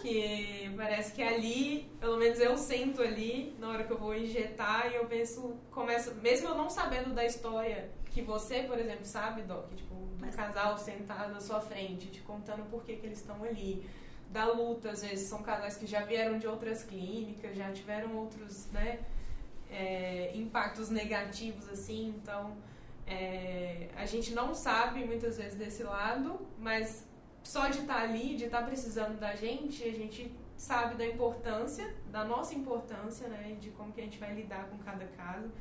que parece que ali, pelo menos eu sento ali na hora que eu vou injetar e eu penso, começo, mesmo eu não sabendo da história que você, por exemplo, sabe, Doc, tipo, do Mas... casal sentado na sua frente, te contando por que que eles estão ali, da luta, às vezes são casais que já vieram de outras clínicas, já tiveram outros, né, é, impactos negativos, assim, então é, a gente não sabe muitas vezes desse lado, mas só de estar tá ali, de estar tá precisando da gente, a gente sabe da importância, da nossa importância, né, de como que a gente vai lidar com cada caso.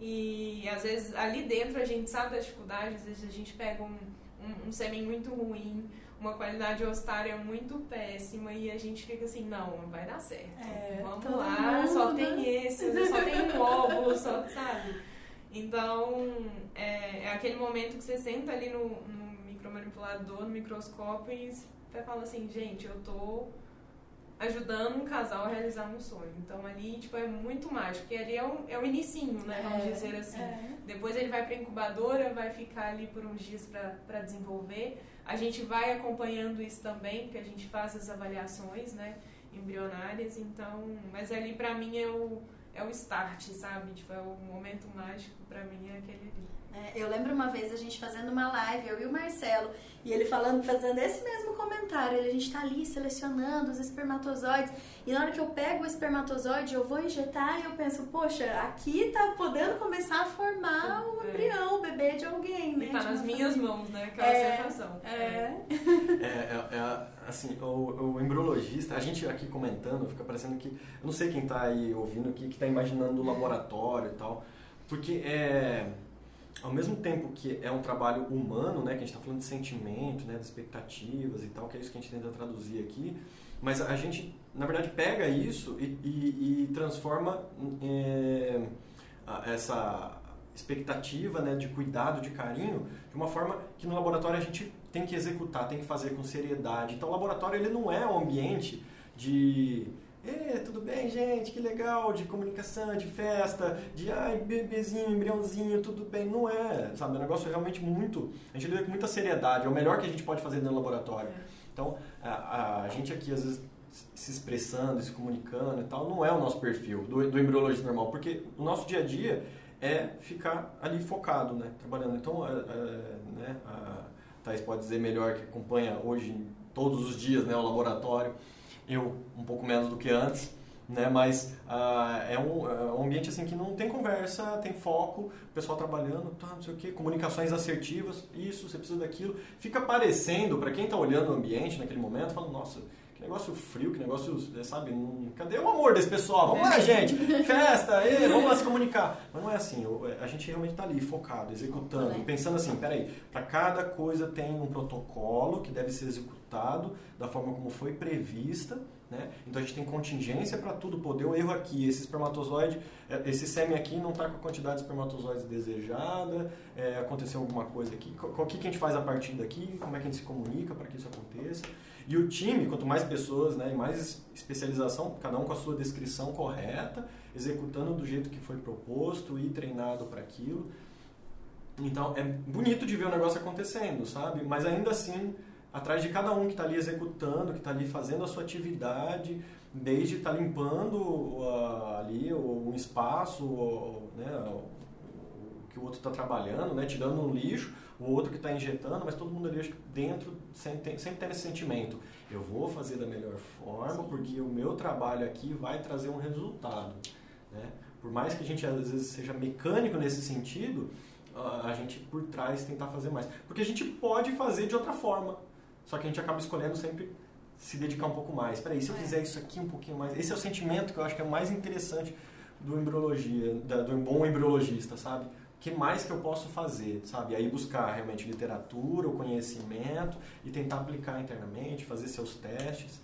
E às vezes ali dentro a gente sabe da dificuldade, às vezes a gente pega um, um, um sêmen muito ruim, uma qualidade ostária muito péssima e a gente fica assim, não, vai dar certo. É, Vamos lá, mundo, só tem esse, só tem um óvulo, só, sabe? Então, é, é, aquele momento que você senta ali no, no micromanipulador, no microscópio e você fala assim, gente, eu tô ajudando um casal a realizar um sonho. Então ali, tipo, é muito mágico, porque ali é o, é o inicinho, né, vamos é, dizer assim. É. Depois ele vai pra incubadora, vai ficar ali por uns dias para desenvolver. A gente vai acompanhando isso também, porque a gente faz as avaliações, né, embrionárias, então... Mas ali, pra mim, é o é o start, sabe? Tipo, é o momento mágico para mim é aquele ali. É, eu lembro uma vez a gente fazendo uma live, eu e o Marcelo, e ele falando, fazendo esse mesmo comentário. Ele, a gente tá ali selecionando os espermatozoides, e na hora que eu pego o espermatozoide, eu vou injetar e eu penso, poxa, aqui tá podendo começar a formar o é. embrião, o bebê de alguém, né? E tá nas minhas mãos, né? Aquela é, sensação. É. É, é, é assim, o, o, embriologista, a gente aqui comentando, fica parecendo que. Eu não sei quem tá aí ouvindo aqui, que tá imaginando o laboratório e tal. Porque é ao mesmo tempo que é um trabalho humano, né, que a gente está falando de sentimento, né, de expectativas e tal, que é isso que a gente tenta traduzir aqui, mas a gente, na verdade, pega isso e, e, e transforma é, essa expectativa né, de cuidado, de carinho, de uma forma que no laboratório a gente tem que executar, tem que fazer com seriedade. Então, o laboratório ele não é um ambiente de é, tudo bem, gente, que legal, de comunicação, de festa, de ai, bebezinho, embriãozinho, tudo bem. Não é, sabe? O negócio é realmente muito. A gente lida com muita seriedade, é o melhor que a gente pode fazer no laboratório. Então, a, a gente aqui, às vezes, se expressando, se comunicando e tal, não é o nosso perfil do, do embriologista normal, porque o nosso dia a dia é ficar ali focado, né? Trabalhando. Então, a, a, né, a Thais pode dizer melhor que acompanha hoje, todos os dias, né, o laboratório eu um pouco menos do que antes, né? Mas uh, é, um, é, um, ambiente assim que não tem conversa, tem foco, o pessoal trabalhando, tá, não sei o que, comunicações assertivas, isso, você precisa daquilo. Fica parecendo, para quem está olhando o ambiente naquele momento, falando, nossa, que negócio frio, que negócio, sabe, não, cadê o amor desse pessoal? Vamos lá, gente, festa, aí, vamos lá se comunicar. Mas não é assim, a gente realmente está ali focado, executando, pensando assim, peraí, para cada coisa tem um protocolo que deve ser executado da forma como foi prevista, né? Então a gente tem contingência para tudo poder. O erro aqui, esse espermatozoide, é, esse sêmen aqui não está com a quantidade de espermatozoides desejada, é, aconteceu alguma coisa aqui. O que, que a gente faz a partir daqui? Como é que a gente se comunica para que isso aconteça? E o time, quanto mais pessoas né, e mais especialização, cada um com a sua descrição correta, executando do jeito que foi proposto e treinado para aquilo. Então é bonito de ver o negócio acontecendo, sabe? Mas ainda assim, atrás de cada um que está ali executando, que está ali fazendo a sua atividade, desde estar tá limpando uh, ali um espaço, uh, né, o que o outro está trabalhando, né, tirando um lixo, o outro que está injetando, mas todo mundo ali dentro sempre tem, sempre tem esse sentimento. Eu vou fazer da melhor forma porque o meu trabalho aqui vai trazer um resultado. Né? Por mais que a gente às vezes seja mecânico nesse sentido, a gente por trás tentar fazer mais. Porque a gente pode fazer de outra forma, só que a gente acaba escolhendo sempre se dedicar um pouco mais. Peraí, se eu é. fizer isso aqui um pouquinho mais. Esse é o sentimento que eu acho que é mais interessante do embriologia, do bom embriologista, sabe? que mais que eu posso fazer, sabe? Aí buscar realmente literatura, o conhecimento e tentar aplicar internamente, fazer seus testes.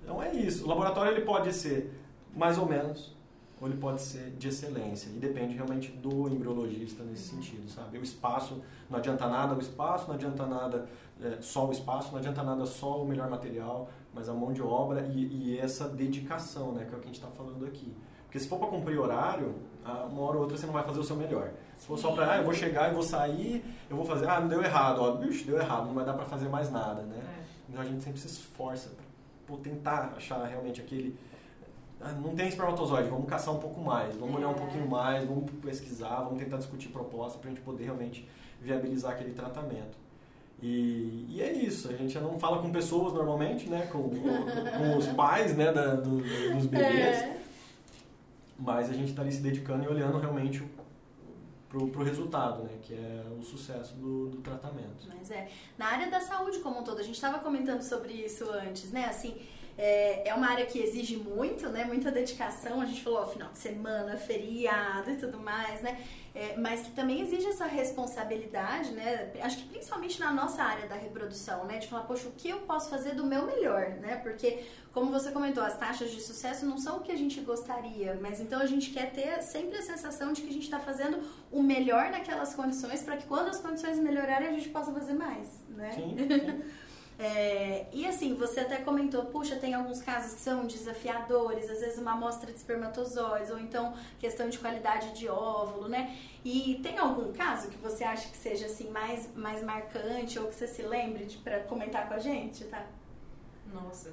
Então é isso. O laboratório ele pode ser mais ou menos, ou ele pode ser de excelência. E depende realmente do embriologista nesse sentido, sabe? O espaço, não adianta nada o espaço, não adianta nada é, só o espaço, não adianta nada só o melhor material, mas a mão de obra e, e essa dedicação, né? Que é o que a gente está falando aqui. Porque se for para cumprir horário, uma hora ou outra você não vai fazer o seu melhor. Se for só para, ah, eu vou chegar e vou sair, eu vou fazer, ah, não deu errado, ó, bicho, deu errado, não vai dar para fazer mais nada, né? É. Então a gente sempre se esforça para tentar achar realmente aquele ah, não tem espermatozoide, vamos caçar um pouco mais, vamos olhar um é. pouquinho mais, vamos pesquisar, vamos tentar discutir proposta para a gente poder realmente viabilizar aquele tratamento. E, e, é isso, a gente não fala com pessoas normalmente, né, com, com os pais né, da, do, dos bebês, é. mas a gente está ali se dedicando e olhando realmente pro, pro resultado, né? Que é o sucesso do, do tratamento. Mas é. Na área da saúde como um todo, a gente estava comentando sobre isso antes, né? Assim, é, é uma área que exige muito, né? Muita dedicação. A gente falou, ó, final de semana, feriado e tudo mais, né? É, mas que também exige essa responsabilidade, né? Acho que principalmente na nossa área da reprodução, né? De falar, poxa, o que eu posso fazer do meu melhor, né? Porque, como você comentou, as taxas de sucesso não são o que a gente gostaria, mas então a gente quer ter sempre a sensação de que a gente está fazendo o melhor naquelas condições para que quando as condições melhorarem a gente possa fazer mais, né? Sim, sim. É, e assim, você até comentou, puxa, tem alguns casos que são desafiadores, às vezes uma amostra de espermatozoides, ou então questão de qualidade de óvulo, né? E tem algum caso que você acha que seja assim mais, mais marcante ou que você se lembre para comentar com a gente, tá? Nossa,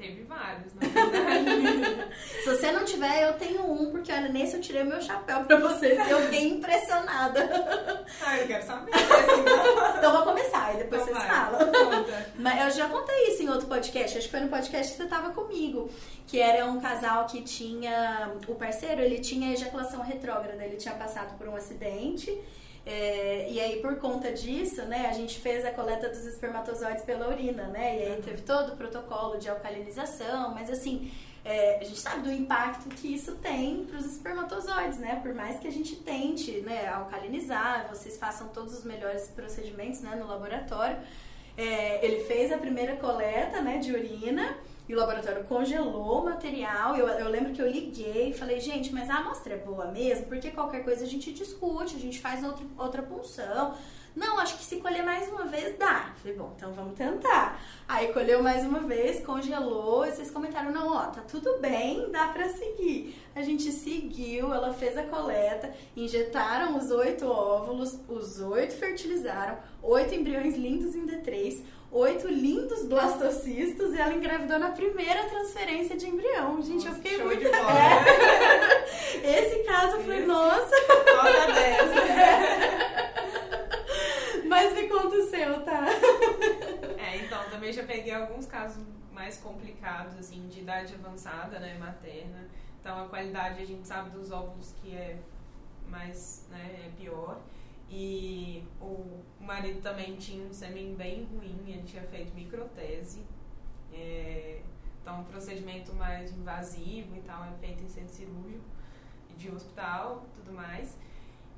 Teve vários, na verdade. Se você não tiver, eu tenho um, porque olha, nesse eu tirei meu chapéu pra vocês e eu fiquei impressionada. Ah, eu quero saber. então vou começar e depois então vocês vai. falam. Conta. Mas eu já contei isso em outro podcast, acho que foi no podcast que você tava comigo. Que era um casal que tinha. O parceiro, ele tinha ejaculação retrógrada, ele tinha passado por um acidente é, e aí, por conta disso, né, a gente fez a coleta dos espermatozoides pela urina, né? E aí teve todo o protocolo de alcalinização, mas assim, é, a gente sabe do impacto que isso tem para os espermatozoides, né? Por mais que a gente tente né, alcalinizar, vocês façam todos os melhores procedimentos né, no laboratório. É, ele fez a primeira coleta né, de urina e o laboratório congelou o material. Eu, eu lembro que eu liguei e falei, gente, mas a amostra é boa mesmo? Porque qualquer coisa a gente discute, a gente faz outra, outra punção. Não, acho que se colher mais uma vez dá. Falei, bom, então vamos tentar. Aí colheu mais uma vez, congelou, e vocês comentaram, não, ó, tá tudo bem, dá pra seguir. A gente seguiu, ela fez a coleta, injetaram os oito óvulos, os oito fertilizaram, oito embriões lindos em D3, oito lindos blastocistos e ela engravidou na primeira transferência de embrião. Gente, eu fiquei Show muito. De bola. É. Esse caso eu falei, nossa! Olha dessa! Mas me conta o seu, tá? É, então, também já peguei alguns casos mais complicados, assim, de idade avançada, né, materna. Então, a qualidade, a gente sabe dos óvulos que é mais, né, é pior. E o marido também tinha um sêmen bem ruim, ele tinha feito microtese. É, então, um procedimento mais invasivo e tal, é feito em centro cirúrgico, de hospital tudo mais.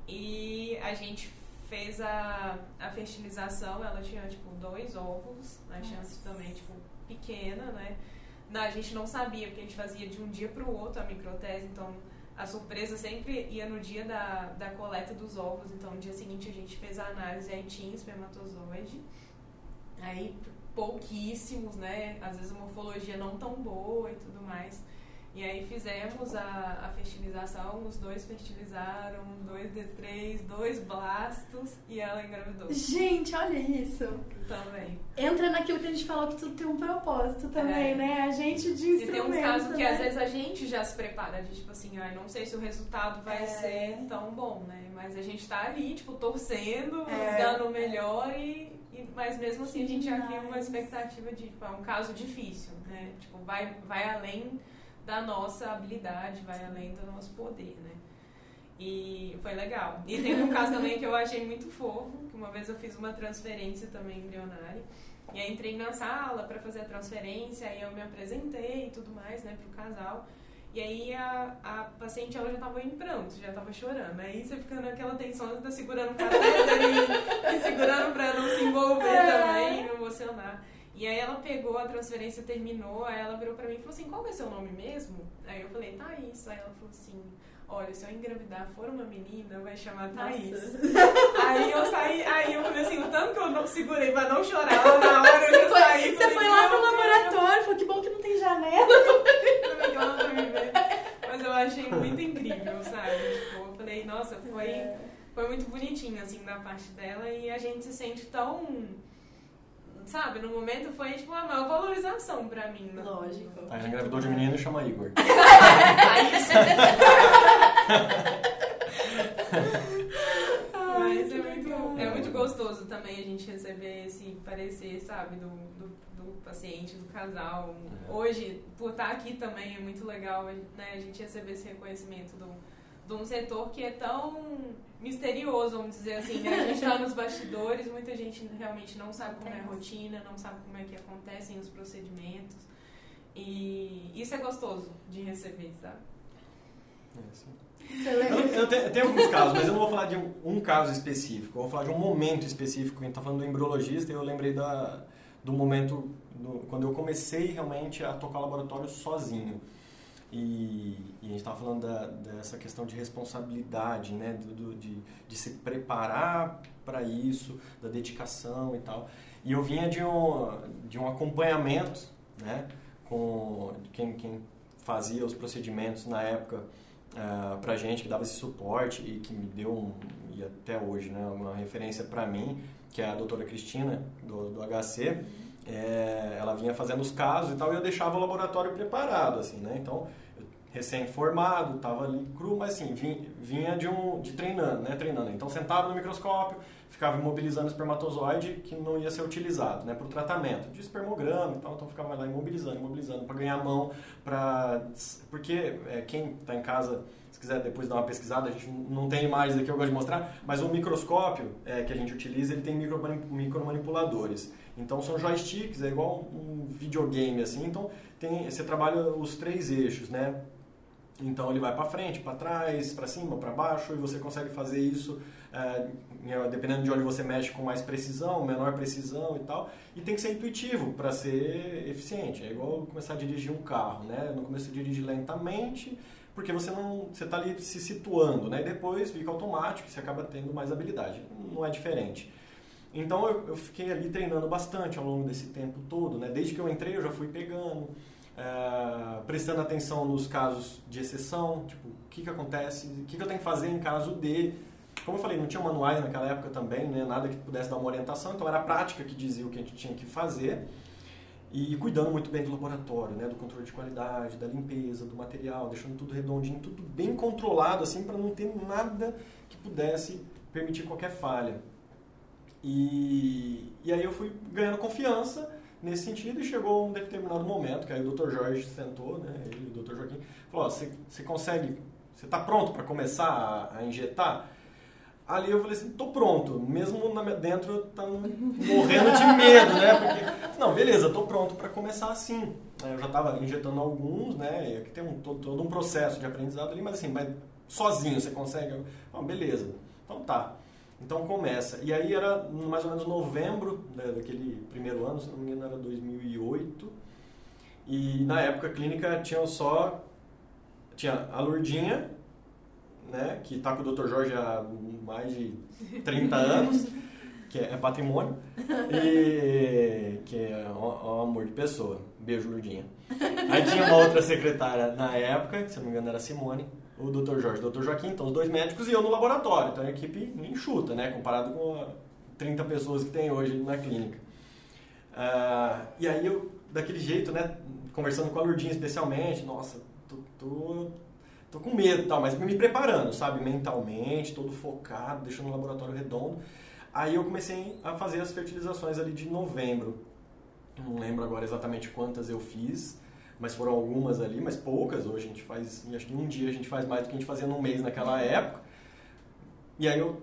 E a gente fez a, a fertilização, ela tinha, tipo, dois óvulos, a né, chance também, tipo, pequena, né? Não, a gente não sabia, porque a gente fazia de um dia para o outro a microtese, então a surpresa sempre ia no dia da, da coleta dos ovos, então no dia seguinte a gente fez a análise aí tinha espermatozoide. Aí pouquíssimos, né? Às vezes a morfologia não tão boa e tudo mais. E aí fizemos a, a fertilização, os dois fertilizaram, dois D3, dois blastos e ela engravidou. Gente, olha isso! Também. Entra naquilo que a gente falou que tudo tem um propósito também, é. né? A gente instrumento, E tem uns casos né? que às vezes a gente já se prepara, de tipo assim, ai, não sei se o resultado vai é. ser tão bom, né? Mas a gente tá ali, tipo, torcendo, é. dando o melhor e, e, mas mesmo assim a gente já cria uma expectativa de, tipo, é um caso difícil, né? Tipo, vai, vai além da nossa habilidade, vai além do nosso poder, né? E foi legal. E teve um caso também que eu achei muito fofo, que uma vez eu fiz uma transferência também embrionária. E aí entrei na sala para fazer a transferência, aí eu me apresentei e tudo mais, né, pro casal. E aí a, a paciente ela já tava em pranto, já tava chorando. Aí você fica naquela tensão, você tá segurando o catéter e, e segurando pra não se envolver é. também, não emocionar. E aí ela pegou, a transferência terminou, aí ela virou pra mim e falou assim, qual ser o nome mesmo? Aí eu falei, Thaís. Aí ela falou assim, olha, se eu engravidar for uma menina, vai chamar Thaís. aí eu saí, aí eu falei assim, o tanto que eu não segurei pra não chorar na hora eu foi, saí. Você foi lá pro laboratório, falou que bom que não tem janela. Mas eu achei muito incrível, sabe? Tipo, eu falei, nossa, foi, é. foi muito bonitinho, assim, da parte dela e a gente se sente tão sabe, no momento foi tipo a maior valorização pra mim. Né? Lógico. Aí engravidou de menino e chama Igor. Mas é muito, é muito gostoso também a gente receber esse parecer, sabe, do, do, do paciente, do casal. É. Hoje, por estar aqui também é muito legal né, a gente receber esse reconhecimento do, de um setor que é tão misterioso, vamos dizer assim, né? A gente está nos bastidores, muita gente realmente não sabe como é a rotina, não sabe como é que acontecem os procedimentos. E isso é gostoso de receber, sabe? É, eu, eu, tenho, eu, tenho, alguns casos, mas eu não vou falar de um caso específico. Eu vou falar de um momento específico. A gente está falando do embriologista e eu lembrei da, do momento do, quando eu comecei realmente a tocar laboratório sozinho. E, e a gente estava falando da, dessa questão de responsabilidade, né? Do, do de, de se preparar para isso, da dedicação e tal. E eu vinha de um, de um acompanhamento, né? Com quem, quem fazia os procedimentos na época uh, eh, para gente, que dava esse suporte e que me deu, um, e até hoje, né? Uma referência para mim, que é a doutora Cristina, do, do HC. É, ela vinha fazendo os casos e tal, e eu deixava o laboratório preparado, assim, né? Então, recém-formado, estava ali cru, mas assim, vinha de, um, de treinando, né? Treinando. Então sentava no microscópio, ficava imobilizando o espermatozoide que não ia ser utilizado, né? Para o tratamento de espermograma e tal, então ficava lá imobilizando, imobilizando para ganhar mão, para porque é, quem está em casa se quiser depois dar uma pesquisada, a gente não tem imagens aqui eu gosto de mostrar, mas o microscópio é, que a gente utiliza, ele tem micro, micromanipuladores. Então são joysticks, é igual um videogame assim, então tem, você trabalha os três eixos, né? Então ele vai para frente, para trás, para cima, para baixo, e você consegue fazer isso é, dependendo de onde você mexe com mais precisão, menor precisão e tal. E tem que ser intuitivo para ser eficiente. É igual começar a dirigir um carro, né? No começo você dirige lentamente, porque você não você está ali se situando, né? E depois fica automático, você acaba tendo mais habilidade. Não é diferente. Então eu, eu fiquei ali treinando bastante ao longo desse tempo todo, né? Desde que eu entrei eu já fui pegando é, prestando atenção nos casos de exceção, tipo, o que, que acontece, o que, que eu tenho que fazer em caso de... Como eu falei, não tinha manuais naquela época também, né, nada que pudesse dar uma orientação, então era a prática que dizia o que a gente tinha que fazer e cuidando muito bem do laboratório, né, do controle de qualidade, da limpeza, do material, deixando tudo redondinho, tudo bem controlado assim para não ter nada que pudesse permitir qualquer falha. E, e aí eu fui ganhando confiança nesse sentido e chegou um determinado momento que aí o Dr. Jorge sentou, né, ele o Dr. Joaquim, falou, você consegue, você está pronto para começar a, a, injetar? Ali eu falei assim, tô pronto, mesmo na, dentro tá morrendo de medo, né, porque, não, beleza, tô pronto para começar assim. Eu já estava injetando alguns, né, e aqui tem um, todo, todo, um processo de aprendizado ali, mas assim, mas sozinho você consegue? Não, beleza, então tá. Então começa. E aí era mais ou menos novembro né, daquele primeiro ano, se não me engano era 2008. E na época a clínica tinha só tinha a Lurdinha, né, que está com o Dr. Jorge há mais de 30 anos, que é patrimônio, e que é um, amor de pessoa. Beijo, Lurdinha. Aí tinha uma outra secretária na época, que se não me engano era Simone, o Dr. Jorge e o Dr. Joaquim, então os dois médicos, e eu no laboratório. Então a equipe enxuta, né? Comparado com 30 pessoas que tem hoje na clínica. Uh, e aí eu, daquele jeito, né? Conversando com a Lurdinha especialmente, nossa, tô, tô, tô com medo e tal, mas me preparando, sabe? Mentalmente, todo focado, deixando o laboratório redondo. Aí eu comecei a fazer as fertilizações ali de novembro. Não lembro agora exatamente quantas eu fiz, mas foram algumas ali, mas poucas. Hoje a gente faz, acho que um dia a gente faz mais do que a gente fazia num mês naquela época. E aí eu,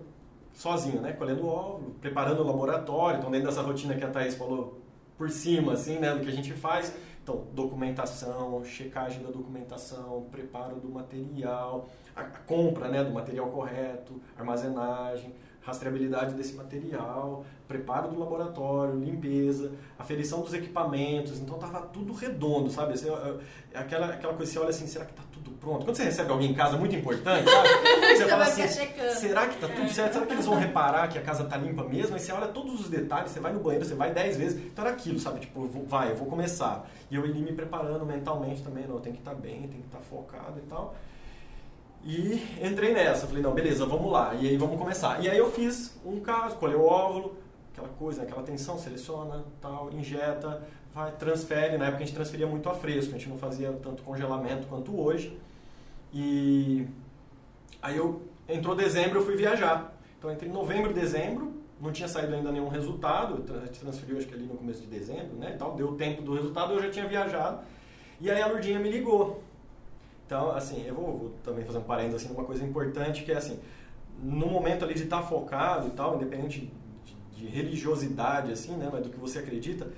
sozinho, né, colhendo óvulo, preparando o laboratório, então dentro dessa rotina que a Thaís falou, por cima, assim, né, do que a gente faz. Então, documentação, checagem da documentação, preparo do material, a compra né, do material correto, armazenagem, rastreabilidade desse material, preparo do laboratório, limpeza, aferição dos equipamentos, então tava tudo redondo, sabe? Você, é aquela, aquela coisa, você olha assim, será que tá tudo pronto? Quando você recebe alguém em casa muito importante, sabe? Você, Você fala assim, será que tá tudo certo? Será que eles vão reparar que a casa tá limpa mesmo? Aí você olha todos os detalhes, você vai no banheiro, você vai dez vezes, então era aquilo, sabe? Tipo, eu vou- vai, eu vou começar. E eu ali me preparando mentalmente também, não, tem que estar bem, tem que estar focado e tal. E entrei nessa, falei, não, beleza, vamos lá, e aí vamos começar. E aí eu fiz um caso, colhei o óvulo, aquela coisa, aquela tensão, seleciona, tal, injeta, vai, transfere. Na época a gente transferia muito a fresco, a gente não fazia tanto congelamento quanto hoje. E aí eu entrou dezembro, eu fui viajar. Então entre novembro e dezembro, não tinha saído ainda nenhum resultado, transferiu acho que ali no começo de dezembro, né, tal, deu tempo do resultado, eu já tinha viajado. E aí a Lurdinha me ligou. Então, assim, eu vou, vou também fazer um parênteses assim, numa coisa importante que é assim, no momento ali de estar focado e tal, independente de, de religiosidade, assim, né, mas do que você acredita,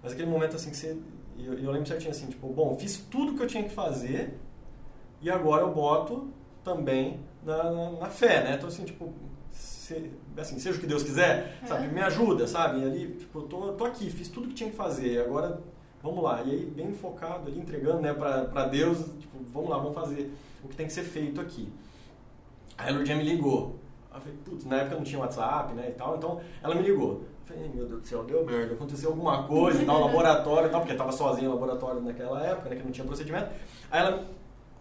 mas aquele momento assim que você, eu, eu lembro certinho assim, tipo, bom, fiz tudo que eu tinha que fazer e agora eu boto também na, na, na fé, né? Então assim, tipo, se- assim, seja o que Deus quiser, sabe, me ajuda, sabe? E ali, tipo, eu tô, tô aqui, fiz tudo que tinha que fazer, agora vamos lá. E aí, bem focado ali, entregando, né, pra, pra Deus, tipo, vamos lá, vamos fazer o que tem que ser feito aqui. Aí a Lourdinha me ligou. Eu falei, putz, na época não tinha WhatsApp, né, e tal, então ela me ligou. Eu falei, meu Deus do céu, deu merda, aconteceu alguma coisa e tal, laboratório e tal, porque tava sozinha no laboratório naquela época, né, que não tinha procedimento. Aí ela,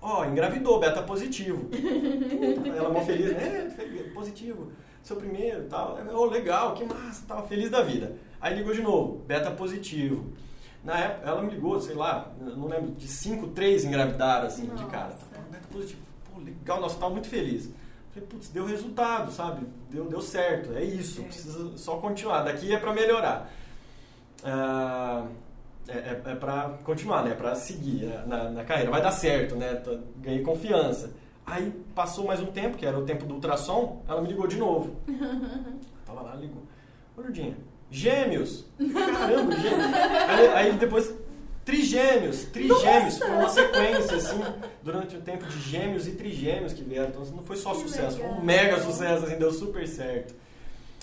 ó, engravidou, beta positivo. Puta, ela mó feliz, né, positivo, seu primeiro e tal. Oh, legal, que massa, tava feliz da vida. Aí ligou de novo, beta positivo. Na época, ela me ligou, sei lá, não lembro, de 5, 3 engravidaram, assim, de cara. Nossa. Tá, positivo. Pô, legal, nossa, tava muito feliz. Falei, putz, deu resultado, sabe? Deu, deu certo, é isso, É. precisa só continuar. Daqui é pra melhorar. Ah, é, é, é pra continuar, né? É pra seguir né? na, na carreira. Vai dar certo, né? Ganhei confiança. Aí passou mais um tempo, que era o tempo do ultrassom, ela me ligou de novo. Tava lá, ligou. Ô, Lurdinha, gêmeos! Caramba, gêmeos! Aí, aí depois, trigêmeos, trigêmeos, foi uma sequência, assim, durante o tempo de gêmeos e trigêmeos que vieram. Então não foi só Que sucesso, foi um legal. mega sucesso, assim, deu super certo.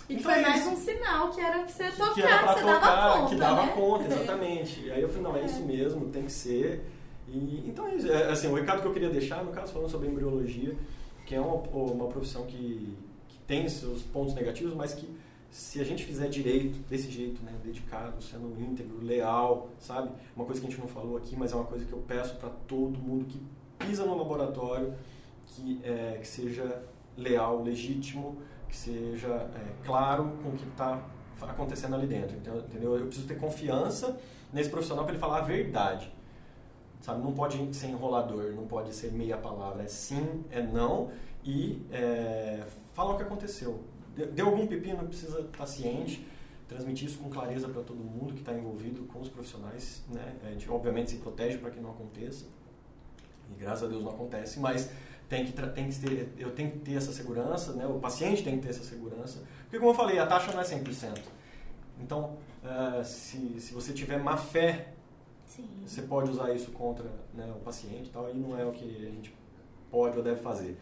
E que Então foi é mais um sinal que era pra você tocar, que era pra você tocar, dava conta, que dava né? conta, exatamente. E aí eu falei, não, é isso mesmo, tem que ser. E, então é isso. É, assim, o recado que eu queria deixar, no caso, falando sobre embriologia, que é uma, uma profissão que, que tem seus pontos negativos, mas que se a gente fizer direito, desse jeito, né, dedicado, sendo íntegro, leal, sabe? Uma coisa que a gente não falou aqui, mas é uma coisa que eu peço para todo mundo que pisa no laboratório, que, é, que seja leal, legítimo, que seja é, claro com o que está acontecendo ali dentro, entendeu? Eu preciso ter confiança nesse profissional para ele falar a verdade, sabe? Não pode ser enrolador, não pode ser meia palavra, é sim, é não e é, fala o que aconteceu. Deu, algum pepino, precisa estar ciente, transmitir isso com clareza para todo mundo que está envolvido com os profissionais, né? A gente obviamente se protege para que não aconteça e graças a Deus não acontece, mas tem que, tem que ter, eu tenho que ter essa segurança, né? o paciente tem que ter essa segurança, porque como eu falei, a taxa não é 100%. Então, eh, se, se você tiver má fé, Sim. você pode usar isso contra né, o paciente e tal, e não é o que a gente pode ou deve fazer.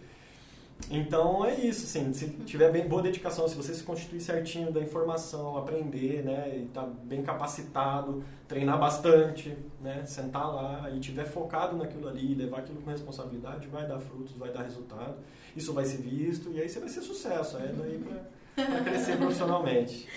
Então é isso, assim, se tiver bem boa dedicação, se você se constituir certinho da informação, aprender, né, e tá bem capacitado, treinar bastante, né, sentar lá e tiver focado naquilo ali, levar aquilo com responsabilidade, vai dar frutos, vai dar resultado. Isso vai ser visto e aí você vai ser sucesso, é daí pra crescer profissionalmente.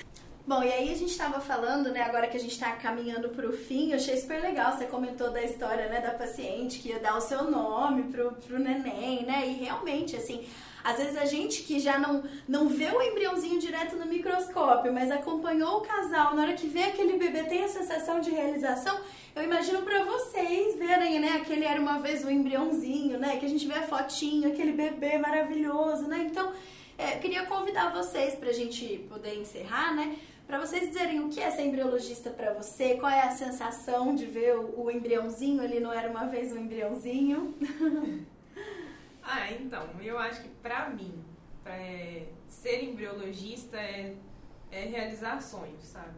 Bom, e aí a gente estava falando, né, agora que a gente está caminhando para o fim, eu achei super legal, você comentou da história, né, da paciente que ia dar o seu nome pro, pro neném, né, e realmente, assim, às vezes a gente que já não, não vê o embriãozinho direto no microscópio, mas acompanhou o casal, na hora que vê aquele bebê tem a sensação de realização, eu imagino para vocês verem, né, aquele era uma vez um embriãozinho, né, que a gente vê a fotinho, aquele bebê maravilhoso, né, então... É, eu queria convidar vocês para a gente poder encerrar, né? Para vocês dizerem o que é ser embriologista para você, qual é a sensação de ver o, embriãozinho, ele não era uma vez um embriãozinho. Ah, então, eu acho que pra mim, é, ser embriologista é, é realizar sonhos, sabe?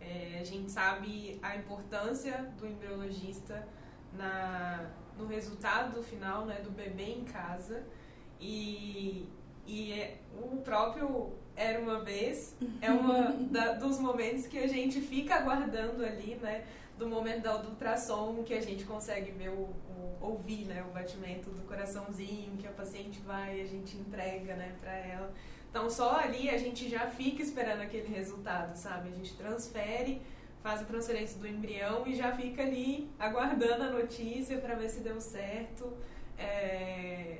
É, a gente sabe a importância do embriologista na, no resultado final né, do bebê em casa e, e é, o próprio Era Uma Vez é da, dos momentos que a gente fica aguardando ali, né? Do momento da, do ultrassom que a gente consegue ver o, o, ouvir né, o batimento do coraçãozinho, que a paciente vai e a gente entrega né, para ela. Então só ali a gente já fica esperando aquele resultado, sabe? A gente transfere, faz a transferência do embrião e já fica ali aguardando a notícia para ver se deu certo. É,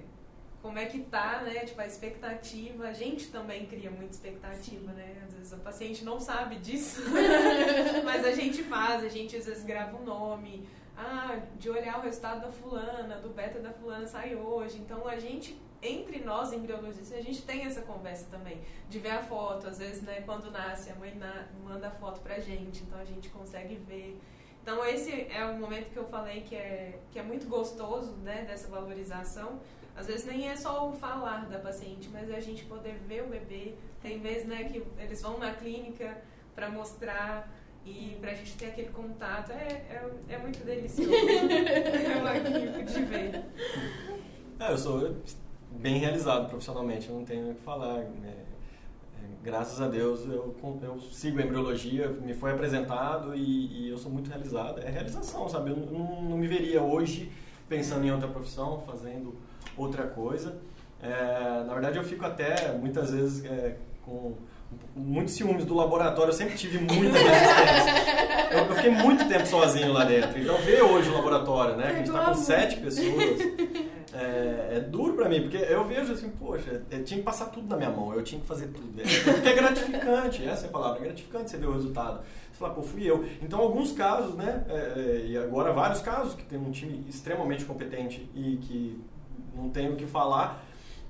como é que tá, né? Tipo, a expectativa. A gente também cria muita expectativa, Sim. né? Às vezes o paciente não sabe disso, mas a gente faz, a gente às vezes grava um nome. Ah, de olhar o resultado da fulana, do beta da fulana sai hoje. Então a gente entre nós embriologistas, a gente tem essa conversa também, de ver a foto, às vezes, né, quando nasce, a mãe na, manda a foto pra gente, então a gente consegue ver. Então esse é o momento que eu falei que é, que é muito gostoso, né, dessa valorização. Às vezes nem é só o falar da paciente, mas é a gente poder ver o bebê. Tem vezes, né, que eles vão na clínica para mostrar e pra gente ter aquele contato. É, é, é muito delicioso. é magnífico de ver. É, eu sou bem realizado profissionalmente, eu não tenho o que falar. Né? É, graças a Deus eu, eu sigo a embriologia, me foi apresentado e, e, eu sou muito realizado. É realização, sabe? Eu não, não, me veria hoje pensando em outra profissão, fazendo outra coisa. É, na verdade, eu fico até muitas vezes é, com muitos ciúmes do laboratório, eu sempre tive muita resistência. Eu, eu, fiquei muito tempo sozinho lá dentro. Então, ver hoje o laboratório, né? Que a gente está com sete pessoas é, é duro para mim, porque eu vejo assim, poxa, eu tinha que passar tudo na minha mão, eu tinha que fazer tudo. É, porque é gratificante, essa é a palavra, é gratificante você ver o resultado. Você fala, pô, fui eu. Então, alguns casos, né, é, é, e agora vários casos, que tem um time extremamente competente e que não tenho o que falar,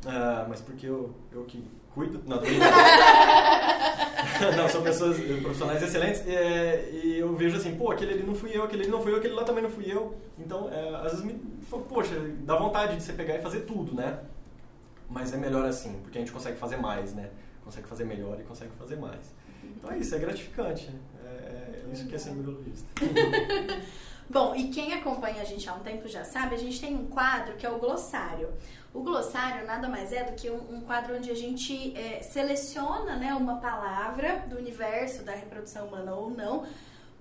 uh, mas porque eu, eu que cuido, não, não, são pessoas profissionais excelentes é, e eu vejo assim, pô, aquele ali não fui eu, aquele ali não fui eu, aquele lá também não fui eu. Então, é, às vezes me poxa, dá vontade de você pegar e fazer tudo, né? Mas é melhor assim, porque a gente consegue fazer mais, né? Consegue fazer melhor e consegue fazer mais. Então é isso, é gratificante. Né? É, é isso que é ser embriologista. Bom, e quem acompanha a gente há um tempo já sabe, a gente tem um quadro que é o glossário. O glossário nada mais é do que um, um quadro onde a gente é, seleciona né, uma palavra do universo da reprodução humana ou não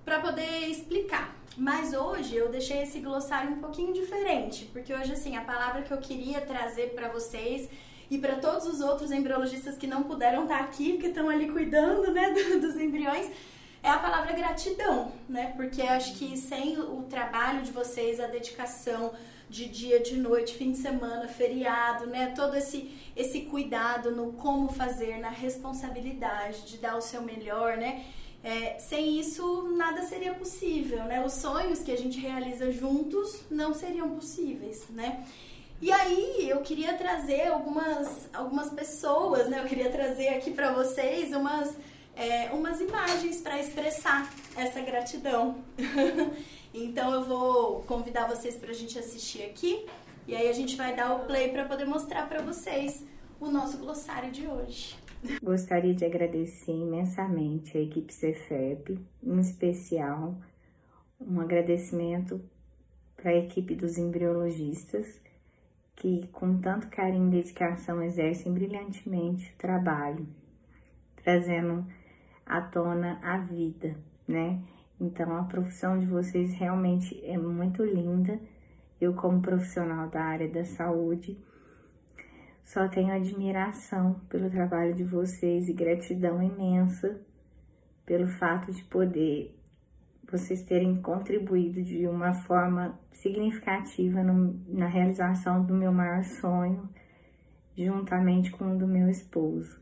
para poder explicar. Mas hoje eu deixei esse glossário um pouquinho diferente, porque hoje assim a palavra que eu queria trazer para vocês e para todos os outros embriologistas que não puderam estar tá aqui, que estão ali cuidando, né, dos embriões, é a palavra gratidão, né? Porque acho que sem o trabalho de vocês, a dedicação de dia, de noite, fim de semana, feriado, né? Todo esse esse cuidado no como fazer, na responsabilidade de dar o seu melhor, né? É, sem isso, nada seria possível, né? Os sonhos que a gente realiza juntos não seriam possíveis, né? E aí, eu queria trazer algumas, algumas pessoas, né? Eu queria trazer aqui para vocês umas é, umas imagens para expressar essa gratidão. então eu vou convidar vocês para a gente assistir aqui e aí a gente vai dar o play para poder mostrar para vocês o nosso glossário de hoje. Gostaria de agradecer imensamente a equipe Cefep, em especial um agradecimento para a equipe dos embriologistas que com tanto carinho e dedicação exercem brilhantemente o trabalho, trazendo à tona a vida, né? Então a profissão de vocês realmente é muito linda. Eu, como profissional da área da saúde, só tenho admiração pelo trabalho de vocês e gratidão imensa pelo fato de poder vocês terem contribuído de uma forma significativa no, na realização do meu maior sonho, juntamente com o do meu esposo.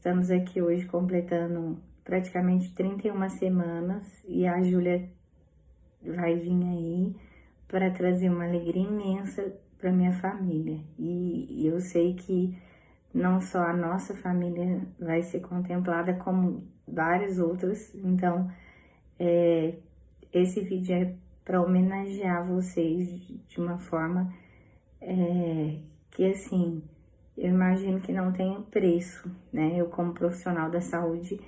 Estamos aqui hoje completando praticamente 31 semanas e a Júlia vai vir aí para trazer uma alegria imensa para minha família. E, eu sei que não só a nossa família vai ser contemplada, como várias outras. Então, é, esse vídeo é para homenagear vocês de uma forma é, que, assim, eu imagino que não tenha preço, né? Eu, como profissional da saúde,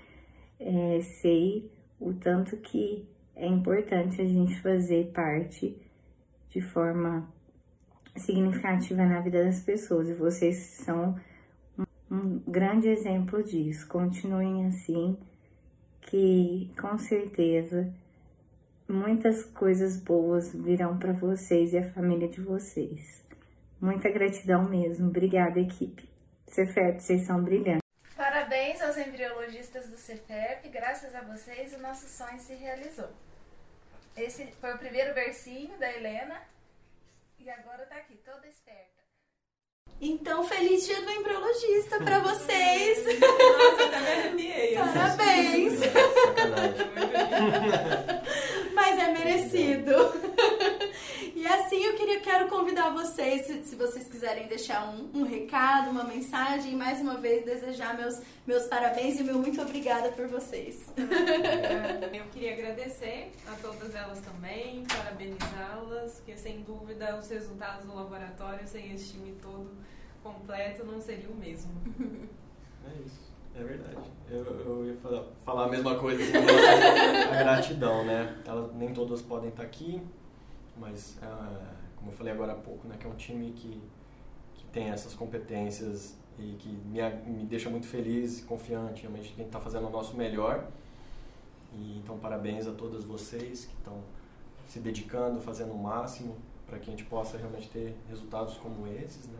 é, sei o tanto que é importante a gente fazer parte de forma significativa na vida das pessoas e vocês são um grande exemplo disso. Continuem assim, que com certeza muitas coisas boas virão para vocês e a família de vocês. Muita gratidão mesmo. Obrigada, equipe. Cefep, vocês são brilhantes. Parabéns aos embriologistas do Cefep. Graças a vocês, o nosso sonho se realizou. Esse foi o primeiro versinho da Helena. E agora tá aqui, toda esperta. Então, feliz dia do embriologista para vocês. Nossa, até arrepiei. Parabéns. Mas é merecido. E assim eu queria, quero convidar vocês, se, se vocês quiserem deixar um, um, recado, uma mensagem, e mais uma vez desejar meus, meus parabéns e meu muito obrigada por vocês. Eu queria agradecer a todas elas também, parabenizá-las, porque sem dúvida os resultados do laboratório, sem esse time todo completo, não seria o mesmo. É isso. É verdade. Eu, eu ia falar, falar a mesma coisa, a gratidão, né? Elas, nem todas podem estar aqui, mas, uh, como eu falei agora há pouco, né, que é um time que, que tem essas competências e que me, me deixa muito feliz e confiante, realmente, que a gente está fazendo o nosso melhor. E, então, parabéns a todas vocês que estão se dedicando, fazendo o máximo para que a gente possa realmente ter resultados como esses, né?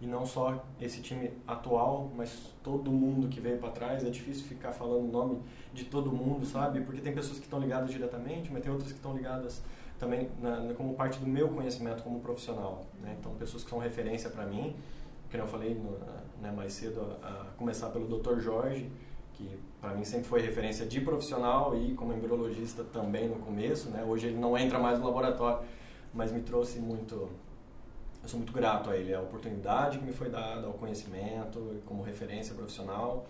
E não só esse time atual, mas todo mundo que veio para trás. É difícil ficar falando o nome de todo mundo, sabe? Porque tem pessoas que estão ligadas diretamente, mas tem outras que estão ligadas também na, como parte do meu conhecimento como profissional. Né? Então, pessoas que são referência para mim, que eu falei no, né, mais cedo, a, a, começar pelo Dr. Jorge, que para mim sempre foi referência de profissional e como embriologista também no começo. Né? Hoje ele não entra mais no laboratório, mas me trouxe muito. Eu sou muito grato a ele, a oportunidade que me foi dada, ao conhecimento, como referência profissional.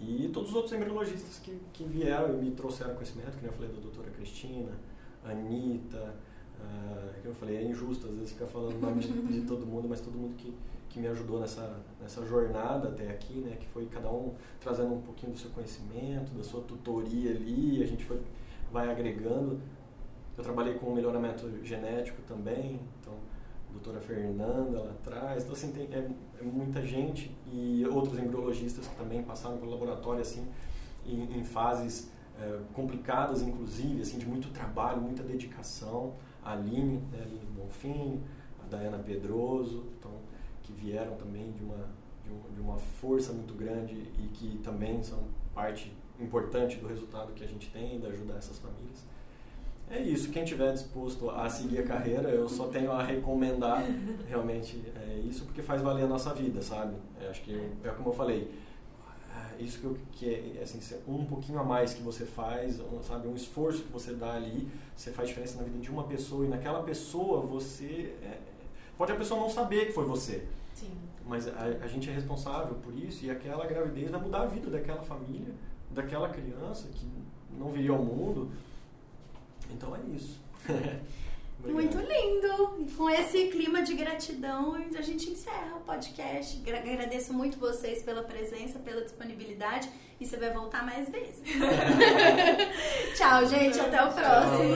E todos os outros embriologistas que, que vieram e me trouxeram conhecimento, que eu falei da doutora Cristina, Anitta, uh, que eu falei, é injusto às vezes ficar falando o nome de, de, todo mundo, mas todo mundo que, que me ajudou nessa, nessa jornada até aqui, né, que foi cada um trazendo um pouquinho do seu conhecimento, da sua tutoria ali, a gente foi, vai agregando. Eu trabalhei com melhoramento genético também, então a doutora Fernanda lá atrás, então assim, tem, é, é muita gente e outros embriologistas que também passaram pelo laboratório assim, em, em fases é, complicadas, inclusive, assim, de muito trabalho, muita dedicação. A Aline, né, a Aline Bonfim, a Dayana Pedroso, então, que vieram também de uma, de, um, de uma força muito grande e que também são parte importante do resultado que a gente tem de ajudar essas famílias. É isso, quem tiver disposto a seguir a carreira, eu só tenho a recomendar realmente é isso, porque faz valer a nossa vida, sabe? É, acho que, é como eu falei, isso que, eu, que é assim, um pouquinho a mais que você faz, um, sabe, um esforço que você dá ali, você faz diferença na vida de uma pessoa e naquela pessoa você é, pode a pessoa não saber que foi você. Sim. Mas a, a, gente é responsável por isso e aquela gravidez vai mudar a vida daquela família, daquela criança que não viria ao mundo. Então é isso. Muito lindo! E com esse clima de gratidão, a gente encerra o podcast. Agradeço muito vocês pela presença, pela disponibilidade e você vai voltar mais vezes. Tchau, gente. Até o próximo.